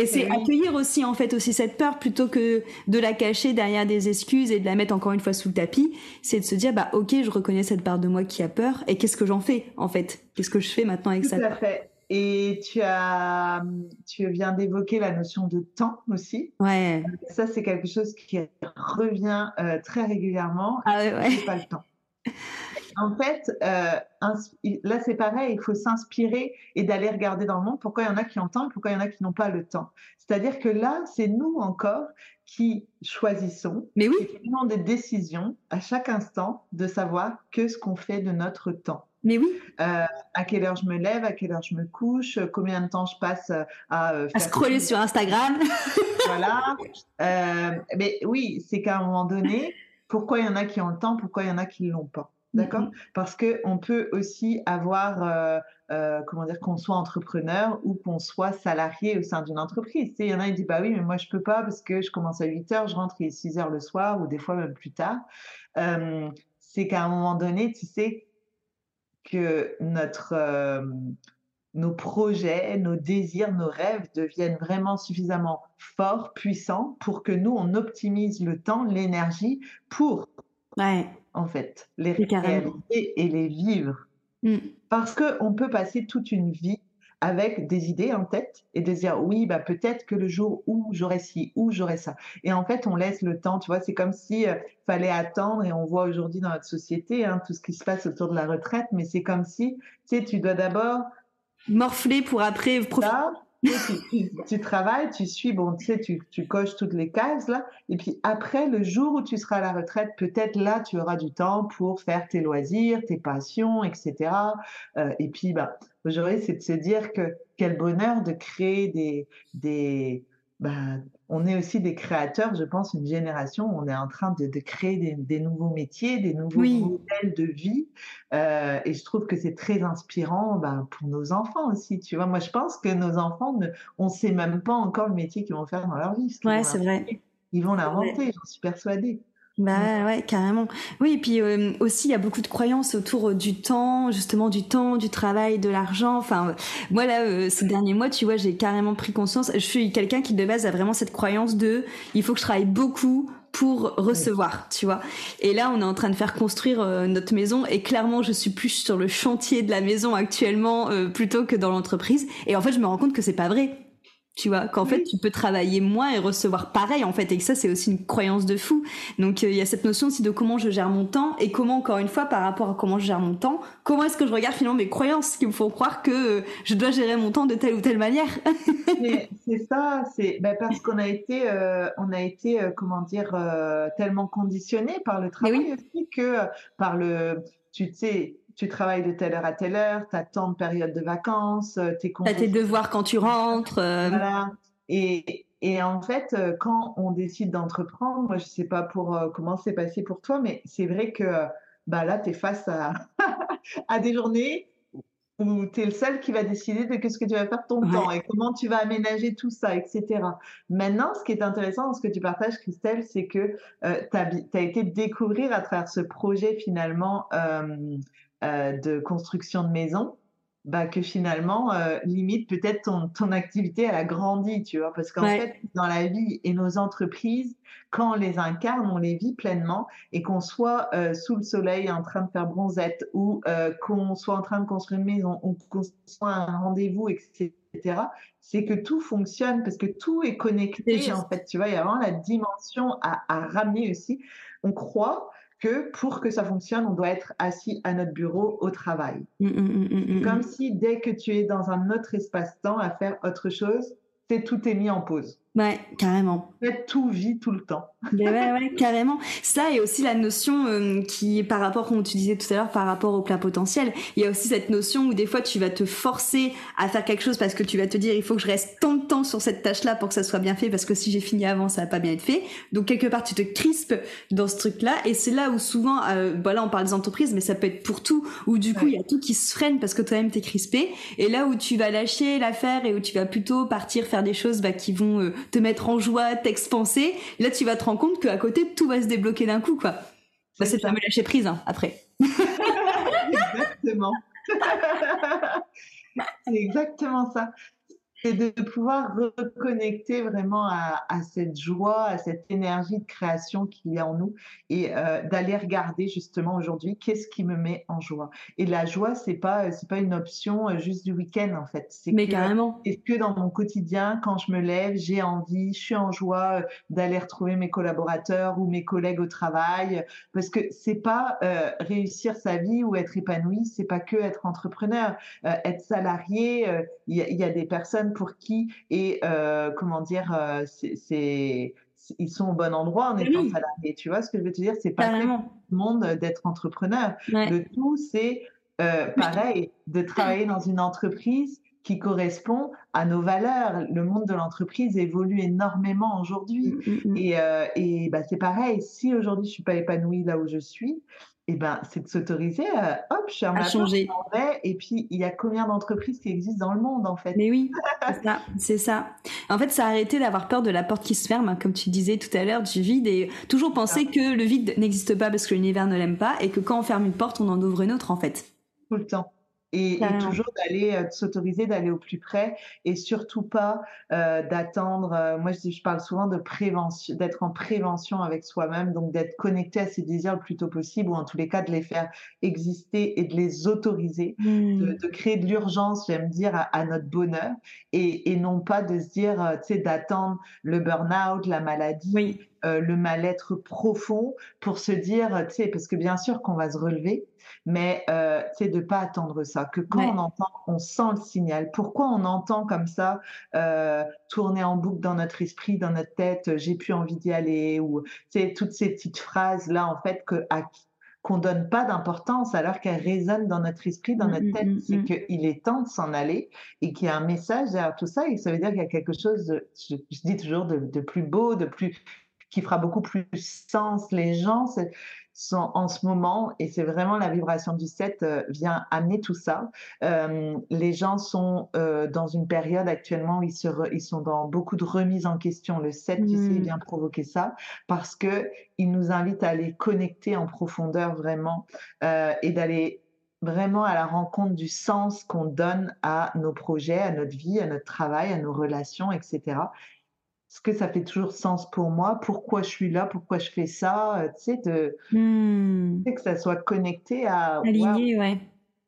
et c'est accueillir aussi en fait aussi cette peur plutôt que de la cacher derrière des excuses et de la mettre encore une fois sous le tapis. C'est de se dire bah ok je reconnais cette part de moi qui a peur et qu'est-ce que j'en fais en fait? Qu'est-ce que je fais maintenant avec ça Tout à fait. Et tu as, tu viens d'évoquer la notion de temps aussi. Ouais. Ça, c'est quelque chose qui revient euh, très régulièrement. Ah ouais, ouais. pas le temps. <laughs> En fait, euh, là c'est pareil, il faut s'inspirer et d'aller regarder dans le monde pourquoi il y en a qui ont le temps et pourquoi il y en a qui n'ont pas le temps? C'est-à-dire que là, c'est nous encore qui choisissons, Mais oui. qui prenons des décisions à chaque instant de savoir que ce qu'on fait de notre temps. Mais oui. Euh, à quelle heure je me lève, à quelle heure je me couche, combien de temps je passe à, euh, à scroller sur Instagram. <laughs> voilà. mais oui, c'est qu'à un moment donné, pourquoi il y en a qui ont le temps, pourquoi il y en a qui ne l'ont pas. D'accord? mm-hmm. Parce qu'on peut aussi avoir, comment dire, qu'on soit entrepreneur ou qu'on soit salarié au sein d'une entreprise. Il y en a qui disent, bah oui, mais moi je peux pas parce que je commence à 8 heures, je rentre à 6 heures le soir ou des fois même plus tard. c'est qu'à un moment donné, tu sais, que notre, euh, nos projets, nos désirs, nos rêves deviennent vraiment suffisamment forts, puissants, pour que nous, on optimise le temps, l'énergie pour, en fait, les réaliser et les vivre. Mm. Parce qu'on peut passer toute une vie avec des idées en tête et de dire oui, bah, peut-être que le jour où j'aurai ci, où j'aurai ça. Et en fait, on laisse le temps, tu vois, c'est comme si euh, fallait attendre et on voit aujourd'hui dans notre société hein, tout ce qui se passe autour de la retraite, mais c'est comme si, tu sais, tu dois d'abord morfler pour après profiter tu, travailles, tu suis, bon, tu sais, tu, tu, coches toutes les cases là, et puis après, le jour où tu seras à la retraite, peut-être là, tu auras du temps pour faire tes loisirs, tes passions, etc. Euh, et puis, bah, aujourd'hui, c'est de se dire que quel bonheur de créer des, des, bah, on est aussi des créateurs, je pense, une génération où on est en train de, créer des, nouveaux métiers, des nouveaux modèles de vie. Euh, et je trouve que c'est très inspirant bah, pour nos enfants aussi. Tu vois, moi, je pense que nos enfants, ne, on ne sait même pas encore le métier qu'ils vont faire dans leur vie. Ouais, c'est vrai. Ils vont l'inventer, j'en suis persuadée. Bah ouais, carrément. Oui, et puis euh, aussi il y a beaucoup de croyances autour euh, du temps, justement du temps, du travail, de l'argent. Enfin, moi là, euh, ces derniers mois, tu vois, j'ai carrément pris conscience. Je suis quelqu'un qui de base a vraiment cette croyance de, il faut que je travaille beaucoup pour recevoir, tu vois. Et là, on est en train de faire construire notre maison et clairement, je suis plus sur le chantier de la maison actuellement plutôt que dans l'entreprise. Et en fait, je me rends compte que c'est pas vrai tu vois qu'en fait tu peux travailler moins et recevoir pareil en fait. Et que ça c'est aussi une croyance de fou. Donc euh, il y a cette notion aussi de comment je gère mon temps et comment encore une fois par rapport à comment je gère mon temps comment est-ce que je regarde finalement mes croyances qui me font croire que euh, je dois gérer mon temps de telle ou telle manière. <laughs> C'est ça c'est ben, parce qu'on a été euh, on a été comment dire tellement conditionné par le travail aussi que par le tu sais tu travailles de telle heure à telle heure, tu as tant de périodes de vacances, euh, tu as tes devoirs quand tu rentres. Euh. Voilà. Et, et, en fait, euh, quand on décide d'entreprendre, moi je sais pas pour comment c'est passé pour toi, mais c'est vrai que bah là, tu es face à, <laughs> à des journées où tu es le seul qui va décider de ce que tu vas faire ton temps et comment tu vas aménager tout ça, etc. Maintenant, ce qui est intéressant dans ce que tu partages, Christelle, c'est que tu as, as, été découvrir à travers ce projet finalement euh, de construction de maison, bah, que finalement, euh, limite, peut-être ton, ton, activité, elle a grandi, tu vois, parce qu'en fait, dans la vie et nos entreprises, quand on les incarne, on les vit pleinement, et qu'on soit euh, sous le soleil en train de faire bronzette, ou qu'on soit en train de construire une maison, ou qu'on soit un rendez-vous, etc., c'est que tout fonctionne, parce que tout est connecté, en fait, tu vois, il y a vraiment la dimension à, à ramener aussi. On croit que pour que ça fonctionne, on doit être assis à notre bureau au travail. Mmh, mmh, mmh, Comme si dès que tu es dans un autre espace-temps à faire autre chose, tout est mis en pause. Ouais, carrément. tout vit tout le temps. ouais, ouais, carrément. Ça et aussi la notion euh, qui, par rapport, comme tu disais tout à l'heure, par rapport au plein potentiel, il y a aussi cette notion où des fois tu vas te forcer à faire quelque chose parce que tu vas te dire il faut que je reste tant de temps sur cette tâche-là pour que ça soit bien fait parce que si j'ai fini avant ça va pas bien être fait. Donc quelque part tu te crispes dans ce truc-là et c'est là où souvent, euh, voilà, on parle des entreprises, mais ça peut être pour tout où du coup il y a tout qui se freine parce que toi-même t'es crispé et là où tu vas lâcher l'affaire et où tu vas plutôt partir faire des choses bah, qui vont euh, te mettre en joie, t'expanser. Là, tu vas te rendre compte qu'à côté, tout va se débloquer d'un coup, quoi. Bah, c'est me lâcher prise, hein, après. <laughs> exactement. <laughs> c'est exactement ça c'est de pouvoir reconnecter vraiment à, cette joie, à cette énergie de création qu'il y a en nous et euh, d'aller regarder justement aujourd'hui qu'est-ce qui me met en joie. Et la joie, c'est pas c'est pas une option euh, juste du week-end en fait. C'est Mais carrément. Est-ce que dans mon quotidien, quand je me lève, j'ai envie, je suis en joie euh, d'aller retrouver mes collaborateurs ou mes collègues au travail Parce que c'est pas réussir sa vie ou être épanoui, c'est pas que être entrepreneur, être salarié. Il y, y a des personnes pour qui et euh, comment dire, euh, c'est ils sont au bon endroit en étant salariés. Tu vois ce que je veux te dire? C'est pas tout le monde d'être entrepreneur. Le tout, c'est euh, pareil, de travailler dans une entreprise qui correspond à nos valeurs. Le monde de l'entreprise évolue énormément aujourd'hui. Mm, mm, mm. Et, et bah, c'est pareil, si aujourd'hui je suis pas épanouie là où je suis, eh ben, c'est de s'autoriser à, hop, je à changer. et puis, il y a combien d'entreprises qui existent dans le monde, en fait? Mais oui, c'est ça, c'est ça. En fait, ça a arrêté d'avoir peur de la porte qui se ferme, hein, comme tu disais tout à l'heure, du vide, et toujours penser que le vide n'existe pas parce que l'univers ne l'aime pas, et que quand on ferme une porte, on en ouvre une autre, en fait. Tout le temps. Et, toujours d'aller euh, s'autoriser d'aller au plus près et surtout pas euh, d'attendre. Euh, moi, je, je, parle souvent de prévention, d'être en prévention avec soi-même, donc d'être connecté à ses désirs le plus tôt possible ou en tous les cas de les faire exister et de les autoriser, de, mmh. de, créer de l'urgence, j'aime dire, à, à, notre bonheur et, et, non pas de se dire, euh, tu sais, d'attendre le burn-out, la maladie. Oui. Euh, le mal-être profond pour se dire, tu sais, parce que bien sûr qu'on va se relever, mais euh, c'est de pas attendre ça. Que quand on entend, on sent le signal. Pourquoi on entend comme ça euh, tourner en boucle dans notre esprit, dans notre tête, j'ai plus envie d'y aller, ou c'est toutes ces petites phrases là en fait que à, qu'on donne pas d'importance alors qu'elles résonnent dans notre esprit, dans mmh, notre tête, mmh, c'est mmh. qu'il est temps de s'en aller et qu'il y a un message derrière tout ça et ça veut dire qu'il y a quelque chose, de, je, dis toujours, de, de, plus beau, de plus qui fera beaucoup plus sens. Les gens sont en ce moment, et c'est vraiment la vibration du 7 euh, vient amener tout ça. Euh, les gens sont euh, dans une période actuellement où ils, se ils sont dans beaucoup de remises en question. Le 7, tu sais, mmh. vient provoquer ça parce que il nous invite à aller connecter en profondeur vraiment euh, et d'aller vraiment à la rencontre du sens qu'on donne à nos projets, à notre vie, à notre travail, à nos relations, etc est-ce que ça fait toujours sens pour moi Pourquoi je suis là Pourquoi je fais ça euh, Tu sais, de, mmh. que ça soit connecté à... Aligné, ouais.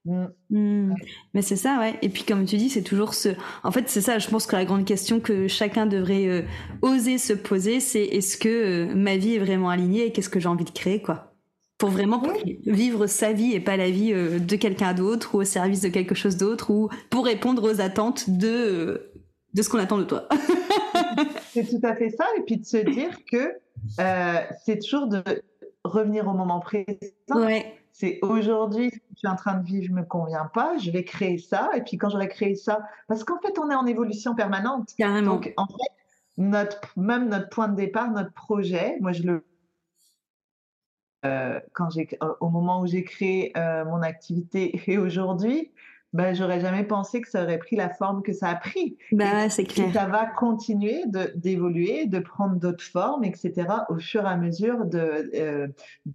Mmh. Mmh. Mais c'est ça, ouais. Et puis comme tu dis, c'est toujours ce. En fait, c'est ça. Je pense que la grande question que chacun devrait euh, oser se poser, c'est est-ce que euh, ma vie est vraiment alignée et qu'est-ce que j'ai envie de créer, quoi? Pour vraiment vivre sa vie et pas la vie de quelqu'un d'autre ou au service de quelque chose d'autre ou pour répondre aux attentes de de ce qu'on attend de toi. <laughs> c'est tout à fait ça. Et puis de se dire que euh, c'est toujours de revenir au moment présent. Ouais. C'est aujourd'hui, ce que je suis en train de vivre ne me convient pas, je vais créer ça. Et puis quand j'aurai créé ça, parce qu'en fait, on est en évolution permanente. Carrément. Donc, en fait, notre, même notre point de départ, notre projet, moi, je le. Euh, quand j'ai, au moment où j'ai créé euh, mon activité et aujourd'hui, ben, j'aurais jamais pensé que ça aurait pris la forme que ça a pris. Ben, c'est clair. Et ça va continuer d'évoluer, de, prendre d'autres formes, etc. au fur et à mesure de, euh,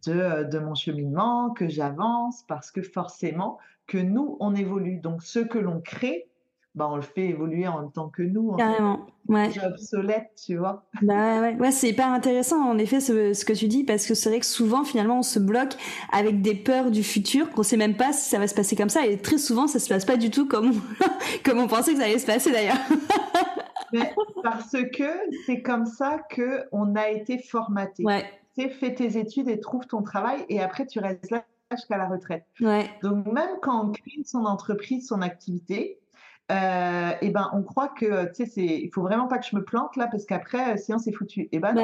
de, de mon cheminement, que j'avance, parce que forcément, que nous, on évolue. Donc, ce que l'on crée, bah, on le fait évoluer en même temps que nous. Carrément, ouais. C'est obsolète, tu vois. Bah ouais, ouais c'est hyper intéressant en effet ce, ce, que tu dis parce que c'est vrai que souvent finalement on se bloque avec des peurs du futur qu'on sait même pas si ça va se passer comme ça et très souvent ça se passe pas du tout comme on, <laughs> comme on pensait que ça allait se passer d'ailleurs. <laughs> parce que c'est comme ça que on a été formaté. Ouais. C'est fais tes études et trouve ton travail et après tu restes là jusqu'à la retraite. Ouais. Donc même quand on crée son entreprise, son activité, euh, et ben on croit que tu sais il faut vraiment pas que je me plante là parce qu'après euh, sinon c'est foutu et ben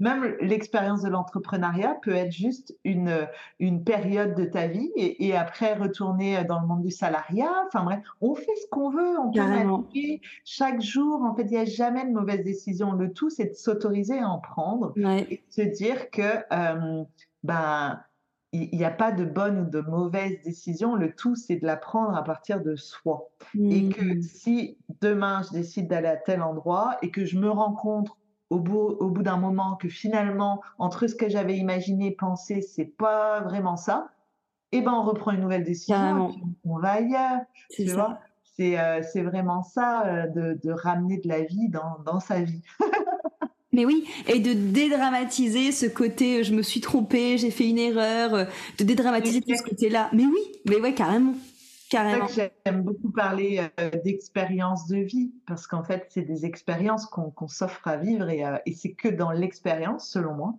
même l'expérience de l'entrepreneuriat peut être juste une une période de ta vie et, et, après retourner dans le monde du salariat. Enfin bref on fait ce qu'on veut on peut chaque jour en fait il n'y a jamais de mauvaise décision le tout c'est de s'autoriser à en prendre ouais. et de se dire que euh, ben il n'y a pas de bonne ou de mauvaise décision. Le tout, c'est de la prendre à partir de soi. Et que mmh. si demain, je décide d'aller à tel endroit et que je me rencontre au bout, au bout d'un moment que finalement, entre ce que j'avais imaginé, pensé, c'est pas vraiment ça, eh ben, on reprend une nouvelle décision et puis on va ailleurs. Tu vois c'est euh, vraiment ça, euh, de, de, ramener de la vie dans, dans sa vie. <laughs> Mais oui, et de dédramatiser ce côté euh, je me suis trompée, j'ai fait une erreur, euh, de dédramatiser tout ce côté-là. Mais oui, mais ouais, carrément. Carrément. J'aime beaucoup parler euh, d'expériences de vie parce qu'en fait, c'est des expériences qu'on qu s'offre à vivre et, euh, et c'est que dans l'expérience, selon moi,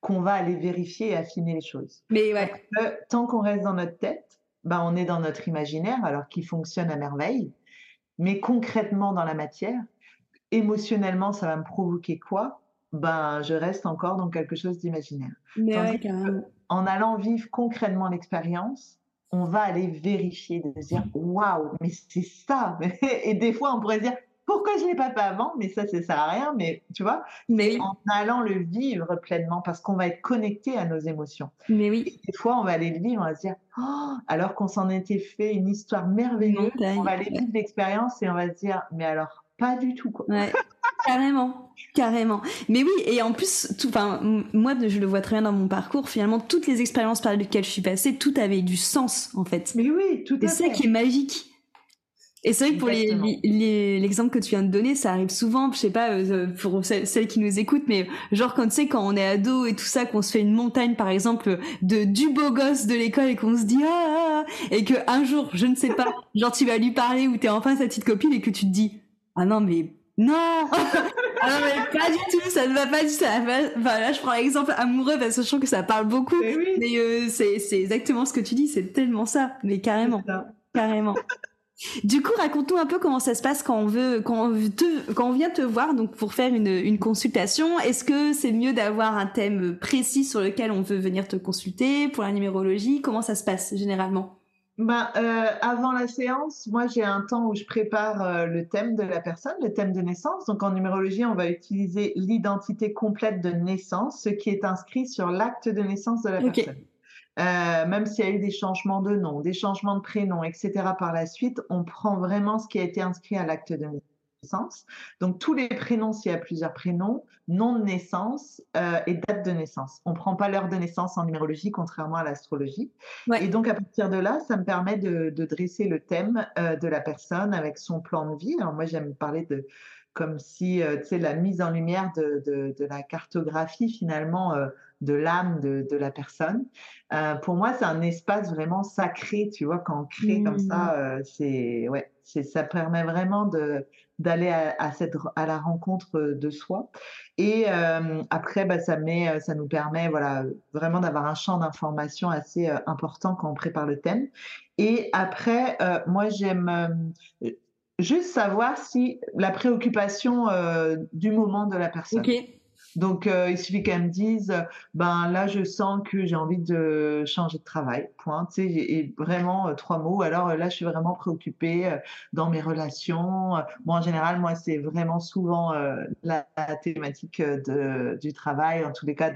qu'on va aller vérifier et affiner les choses. Mais ouais. Parce que, tant qu'on reste dans notre tête, ben, on est dans notre imaginaire alors qu'il fonctionne à merveille. Mais concrètement dans la matière, émotionnellement, ça va me provoquer quoi? Ben, je reste encore dans quelque chose d'imaginaire. Ouais, en allant vivre concrètement l'expérience, on va aller vérifier, de se dire waouh, mais c'est ça. <laughs> Et des fois, on pourrait se dire pourquoi je l'ai pas fait avant, mais ça, ça sert à rien. Mais tu vois, mais en allant le vivre pleinement, parce qu'on va être connecté à nos émotions. Mais oui. des fois, on va aller le vivre, on va se dire oh, alors qu'on s'en était fait une histoire merveilleuse, on va aller vivre l'expérience et on va se dire mais alors pas du tout. Quoi. Ouais. carrément, carrément. Mais oui, et en plus, tout, enfin, moi, je le vois très bien dans mon parcours. Finalement, toutes les expériences par lesquelles je suis passée, tout avait du sens, en fait. Mais oui, tout à fait. C'est ça qui est magique. Et c'est vrai que pour l'exemple que tu viens de donner, ça arrive souvent, je sais pas, euh, pour celles, qui nous écoutent, mais genre quand tu sais, quand on est ado et tout ça, qu'on se fait une montagne, par exemple, de du beau gosse de l'école et qu'on se dit, ah, ah, ah et que un jour, je ne sais pas, <laughs> genre tu vas lui parler ou t'es enfin sa petite copine et que tu te dis, ah non, mais non <laughs> Ah non, mais pas du tout, ça ne va pas du tout. Enfin, là, je prends l'exemple amoureux parce que je trouve que ça parle beaucoup. Mais, mais euh, c'est exactement ce que tu dis, c'est tellement ça, mais carrément. Carrément. Du coup, raconte-nous un peu comment ça se passe quand on veut, quand on, te, quand on vient te voir donc pour faire une, une consultation. Est-ce que c'est mieux d'avoir un thème précis sur lequel on veut venir te consulter pour la numérologie? Comment ça se passe généralement? Ben, euh, avant la séance, moi j'ai un temps où je prépare euh, le thème de la personne, le thème de naissance. Donc en numérologie, on va utiliser l'identité complète de naissance, ce qui est inscrit sur l'acte de naissance de la personne. Euh, même s'il y a eu des changements de nom, des changements de prénom, etc. par la suite, on prend vraiment ce qui a été inscrit à l'acte de naissance. Donc tous les prénoms, s'il y a plusieurs prénoms, nom de naissance euh, et date de naissance. On ne prend pas l'heure de naissance en numérologie, contrairement à l'astrologie. Et donc à partir de là, ça me permet de, dresser le thème euh, de la personne avec son plan de vie. Alors moi, j'aime parler de comme si, tu sais, la mise en lumière de, de la cartographie finalement de l'âme de, de, la personne. Euh, pour moi, c'est un espace vraiment sacré, tu vois, quand on crée comme ça, mmh. euh, c'est ouais, c'est ça permet vraiment de d'aller à, à, cette à la rencontre de soi. Et euh, après, bah, ça met, ça nous permet, voilà, vraiment d'avoir un champ d'information assez important quand on prépare le thème. Et après, moi, j'aime juste savoir si la préoccupation du moment de la personne. Okay. Donc, euh, il suffit qu'elle me dise, ben là, je sens que j'ai envie de changer de travail. Point. Tu sais, et vraiment euh, trois mots. Alors là, je suis vraiment préoccupée euh, dans mes relations. Bon, en général, moi, c'est vraiment souvent la, thématique du travail. En tous les cas,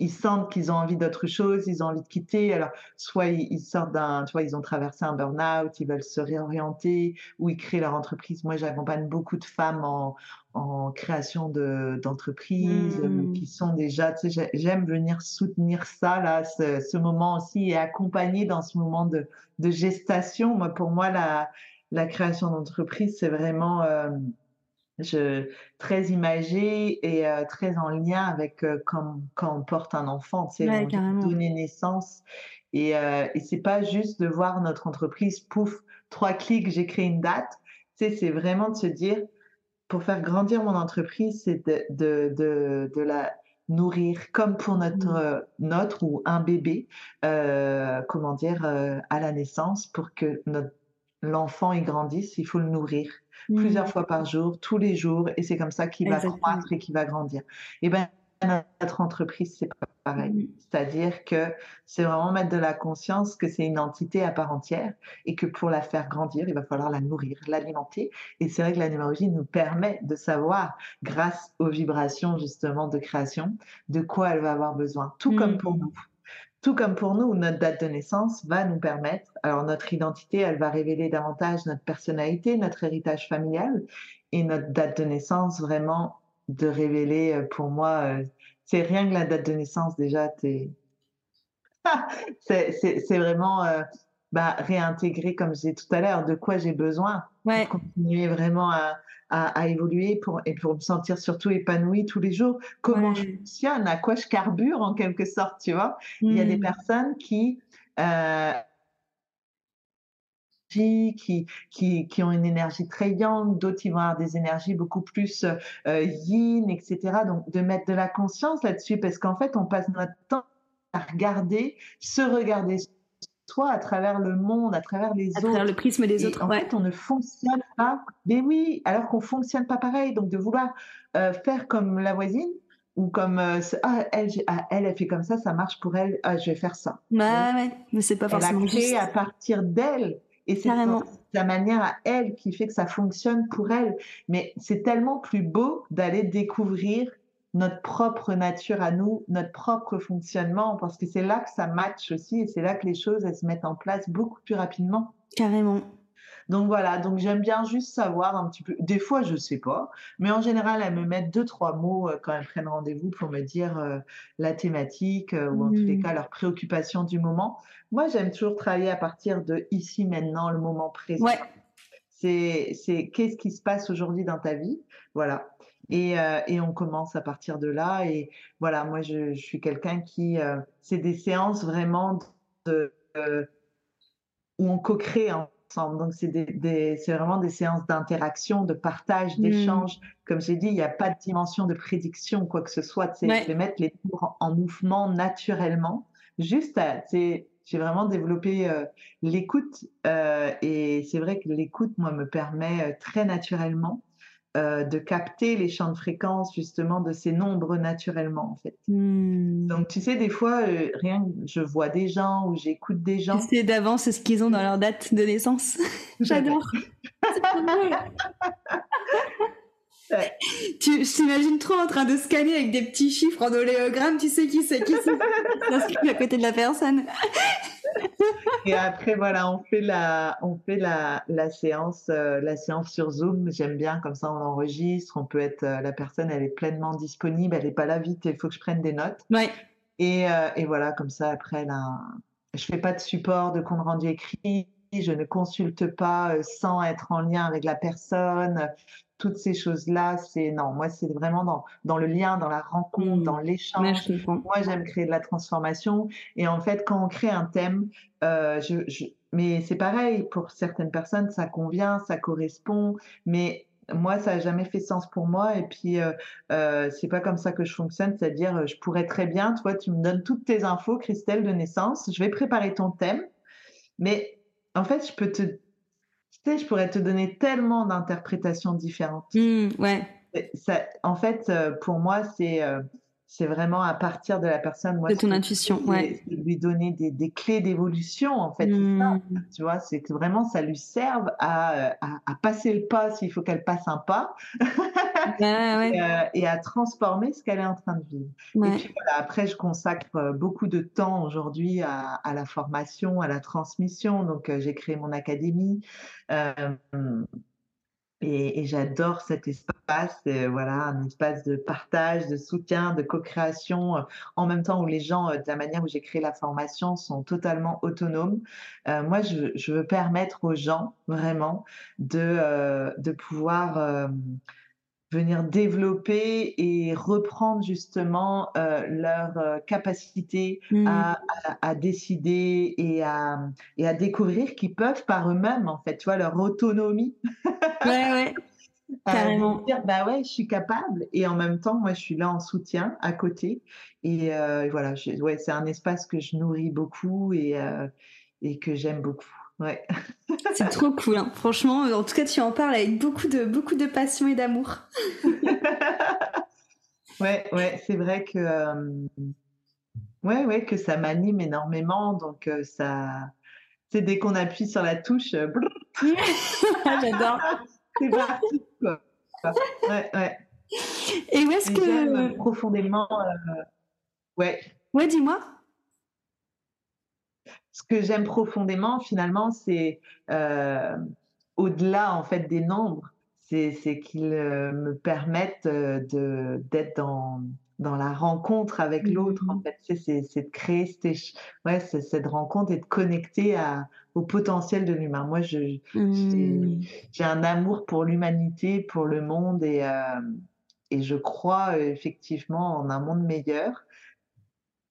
ils sentent qu'ils ont envie d'autre chose, ils ont envie de quitter. Alors, soit ils, sortent d'un, tu vois, ils ont traversé un burn-out, ils veulent se réorienter, ou ils créent leur entreprise. Moi, j'accompagne beaucoup de femmes en, en création de, d'entreprises mmh. qui sont déjà, tu sais, j'aime venir soutenir ça, là, ce, ce, moment aussi, et accompagner dans ce moment de, de gestation. Moi, pour moi, la, la création d'entreprise, c'est vraiment... Euh, je, très imagé et euh, très en lien avec euh, quand, quand, on porte un enfant, tu sais, donner naissance. Et, euh, et c'est pas juste de voir notre entreprise, pouf, trois clics, j'ai créé une date. Tu sais, c'est vraiment de se dire, pour faire grandir mon entreprise, c'est de, de, de, de, la nourrir comme pour notre, mmh. notre ou un bébé, euh, comment dire, à la naissance, pour que l'enfant il grandisse, il faut le nourrir plusieurs mmh. fois par jour, tous les jours, et c'est comme ça qu'il va croître et qu'il va grandir. Et ben notre entreprise, c'est pas pareil. Mmh. C'est-à-dire que c'est vraiment mettre de la conscience que c'est une entité à part entière et que pour la faire grandir, il va falloir la nourrir, l'alimenter. Et c'est vrai que la numérologie nous permet de savoir, grâce aux vibrations justement de création, de quoi elle va avoir besoin, tout comme pour mmh. nous. Tout comme pour nous, notre date de naissance va nous permettre, alors notre identité, elle va révéler davantage notre personnalité, notre héritage familial, et notre date de naissance vraiment de révéler, euh, pour moi, euh, c'est rien que la date de naissance déjà, <laughs> c'est vraiment euh, bah, réintégrer, comme je disais tout à l'heure, de quoi j'ai besoin pour continuer vraiment à, à, évoluer pour, et pour me sentir surtout épanouie tous les jours. Comment je fonctionne, à quoi je carbure en quelque sorte, tu vois? Il y a des mmh. personnes qui... Euh, qui, qui, qui, ont une énergie très yang, d'autres qui vont avoir des énergies beaucoup plus euh, yin, etc. Donc de mettre de la conscience là-dessus parce qu'en fait on passe notre temps à regarder, se regarder toi à travers le monde, à travers les autres. À travers le prisme des autres. En fait, on ne fonctionne pas. Mais oui, alors qu'on fonctionne pas pareil. Donc de vouloir euh, faire comme la voisine ou comme euh, ah, elle, ah, elle, elle fait comme ça, ça marche pour elle. Ah, je vais faire ça. Bah ouais, mais c'est pas forcément elle a créé à partir d'elle. Et c'est sa manière à elle qui fait que ça fonctionne pour elle. Mais c'est tellement plus beau d'aller découvrir notre propre nature à nous, notre propre fonctionnement, parce que c'est là que ça match aussi et c'est là que les choses elles se mettent en place beaucoup plus rapidement. Carrément. Donc voilà, donc j'aime bien juste savoir un petit peu. Des fois, je sais pas, mais en général, elles me mettent deux, trois mots euh, quand elles prennent rendez-vous pour me dire euh, la thématique euh, ou en tous les Mmh. cas leurs préoccupations du moment. Moi, j'aime toujours travailler à partir de ici, maintenant, le moment présent. Ouais. C'est, c'est qu'est-ce qui se passe aujourd'hui dans ta vie, voilà. Et, euh, et on commence à partir de là. Et voilà, moi, je, je suis quelqu'un qui, euh, c'est des séances vraiment de, euh, où on co-crée ensemble. Donc, c'est des, des- c'est vraiment des séances d'interaction, de partage, Mmh. d'échange. Comme j'ai dit, il n'y a pas de dimension de prédiction, quoi que ce soit. C'est Ouais. de mettre les tours en, en mouvement naturellement. Juste, c'est, j'ai vraiment développé euh, l'écoute. euh, et c'est vrai que l'écoute, moi, me permet euh, très naturellement euh, de capter les champs de fréquence, justement, de ces nombres naturellement, en fait. Mmh. Donc, tu sais, des fois, euh, rien, que je vois des gens ou j'écoute des gens. Sais d'avance ce qu'ils ont dans leur date de naissance. <laughs> J'adore. C'est. Tu, je t'imagine trop en train de scanner avec des petits chiffres en oléogramme, tu sais qui c'est qui c'est <laughs> à côté de la personne. Et après, voilà, on fait la, on fait la, la séance, euh, la séance sur Zoom. J'aime bien, comme ça, on l'enregistre. On peut être, euh, la personne, elle est pleinement disponible. Elle n'est pas là vite. Il faut que je prenne des notes. Ouais. Et, euh, et voilà, comme ça, après, là, je fais pas de support, de compte rendu écrit. Je ne consulte pas sans être en lien avec la personne. Toutes ces choses-là, c'est non. Moi, c'est vraiment dans, dans le lien, dans la rencontre, Mm. dans l'échange. Moi, j'aime créer de la transformation. Et en fait, quand on crée un thème, euh, je, je... mais c'est pareil, pour certaines personnes, ça convient, ça correspond. Mais moi, ça n'a jamais fait sens pour moi. Et puis, euh, euh, c'est pas comme ça que je fonctionne. C'est-à-dire, je pourrais très bien, toi, tu me donnes toutes tes infos, Christelle, de naissance. Je vais préparer ton thème. Mais en fait, je peux te, tu sais, je pourrais te donner tellement d'interprétations différentes. Mmh, ouais. Ça, en fait, euh, pour moi, c'est euh, c'est vraiment à partir de la personne. Moi, De ton intuition, ouais. lui donner des, des clés d'évolution, en fait. ça, Mmh. tu vois, c'est que vraiment, ça lui serve à, à, à passer le pas s'il faut qu'elle passe un pas <laughs> <laughs> Ouais, et, euh, et à transformer ce qu'elle est en train de vivre. Et puis voilà, après, je consacre euh, beaucoup de temps aujourd'hui à, à la formation, à la transmission. Donc, euh, j'ai créé mon académie. Euh, et, et j'adore cet espace, euh, voilà, un espace de partage, de soutien, de co-création, euh, en même temps où les gens, euh, de la manière où j'ai créé la formation, sont totalement autonomes. Moi, je, je veux permettre aux gens, vraiment, de, de pouvoir venir développer et reprendre justement euh, leur euh, capacité Mmh. à, à, à décider et à, et à découvrir qu'ils peuvent par eux-mêmes, en fait, tu vois, leur autonomie. Ouais, ouais. <laughs> Euh, Carrément. de dire bah ouais je suis capable et en même temps moi je suis là en soutien à côté et euh, voilà je- ouais c'est un espace que je nourris beaucoup et euh, et que j'aime beaucoup ouais <laughs> C'est trop cool, hein. franchement. En tout cas, tu en parles avec beaucoup de, beaucoup de passion et d'amour. <laughs> ouais ouais c'est vrai que euh, ouais ouais que ça m'anime énormément donc euh, ça c'est dès qu'on appuie sur la touche euh, brrr, <laughs> J'adore. c'est parti quoi ouais ouais Et où est-ce que. j'aime profondément euh, ouais Ouais, dis-moi. Ce que j'aime profondément, finalement, c'est euh, au-delà en fait des nombres, c'est qu'ils euh, me permettent euh, de d'être dans dans la rencontre avec l'autre. En Mmh. fait, c'est de créer cette ouais cette rencontre et de connecter à au potentiel de l'humain. Moi, je j'ai Mmh. un amour pour l'humanité, pour le monde et euh, et je crois euh, effectivement en un monde meilleur.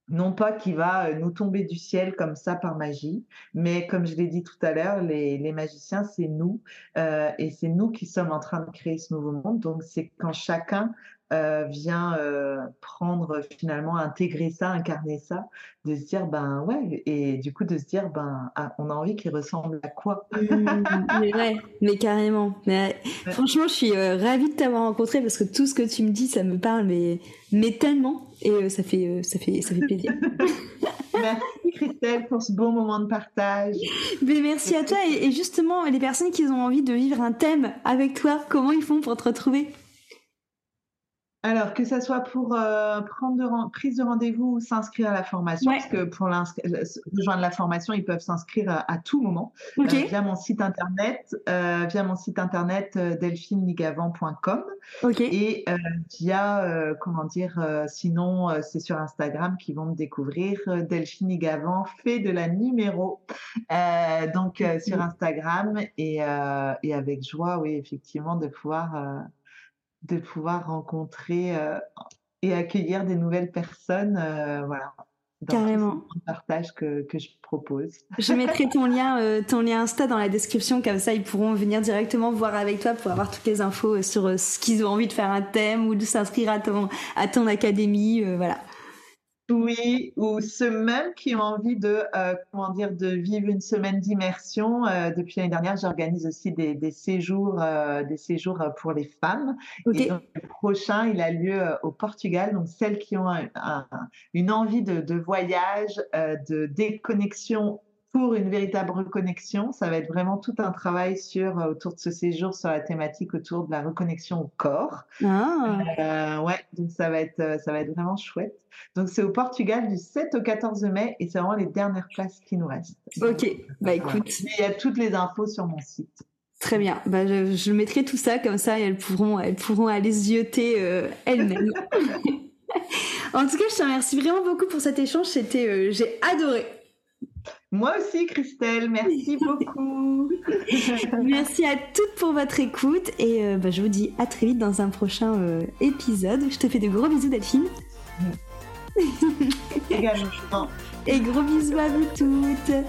Non pas qui va euh, nous tomber du ciel comme ça par magie, mais comme je l'ai dit tout à l'heure, les, magiciens, c'est nous, euh, et c'est nous qui sommes en train de créer ce nouveau monde. Donc c'est quand chacun euh, vient euh, prendre finalement, intégrer ça, incarner ça, de se dire ben ouais, et du coup de se dire ben ah, on a envie qu'il ressemble à quoi? Mmh, mais ouais, mais carrément. Mais Ouais. franchement, je suis euh, ravie de t'avoir rencontré parce que tout ce que tu me dis, ça me parle, mais, mais tellement. Et ça, fait, ça, fait, ça fait plaisir. <laughs> Merci Christelle pour ce beau moment de partage. mais merci à toi. Et, et justement, les personnes qui ont envie de vivre un thème avec toi, comment ils font pour te retrouver? Alors, que ça soit pour euh, prendre de prise de rendez-vous ou s'inscrire à la formation, parce que pour rejoindre la formation, ils peuvent s'inscrire à, tout moment euh, via mon site internet, euh, via mon site internet delphinenigavant.com et via, comment dire, sinon c'est sur Instagram qu'ils vont me découvrir. Delphine Nigavant fait de la numéro, donc sur Instagram et, et, avec joie, oui, effectivement, de pouvoir de pouvoir rencontrer euh, et accueillir des nouvelles personnes. Euh, voilà. Carrément. Le partage que, que, je propose. Je mettrai ton lien, euh, ton lien Insta dans la description, comme ça ils pourront venir directement voir avec toi pour avoir toutes les infos sur ce qu'ils ont envie de faire un thème ou de s'inscrire à ton, à ton académie. voilà. Oui, ou ceux même qui ont envie de, euh, comment dire, de vivre une semaine d'immersion. Euh, depuis l'année dernière, j'organise aussi des, des séjours, euh, des séjours pour les femmes. Et donc, le prochain, il a lieu au Portugal. Donc, celles qui ont une envie de, de voyage, de déconnexion pour une véritable reconnexion. Ça va être vraiment tout un travail sur euh, autour de ce séjour sur la thématique autour de la reconnexion au corps. Ah. Euh, ouais, donc ça va être euh, ça va être vraiment chouette. Donc c'est au Portugal du 7 au 14 mai et c'est vraiment les dernières places qui nous restent. Ok, bah écoute. Il y a toutes les infos sur mon site. Très bien. Bah, je, mettrai tout ça comme ça et elles pourront elles pourront aller zioter elles-mêmes. <laughs> en tout cas, je te remercie vraiment beaucoup pour cet échange. C'était j'ai adoré. Moi aussi, Christelle, merci <laughs> beaucoup. merci à toutes pour votre écoute et euh, bah, je vous dis à très vite dans un prochain euh, épisode. Je te fais de gros bisous, Delphine. Également. et gros bisous à vous toutes.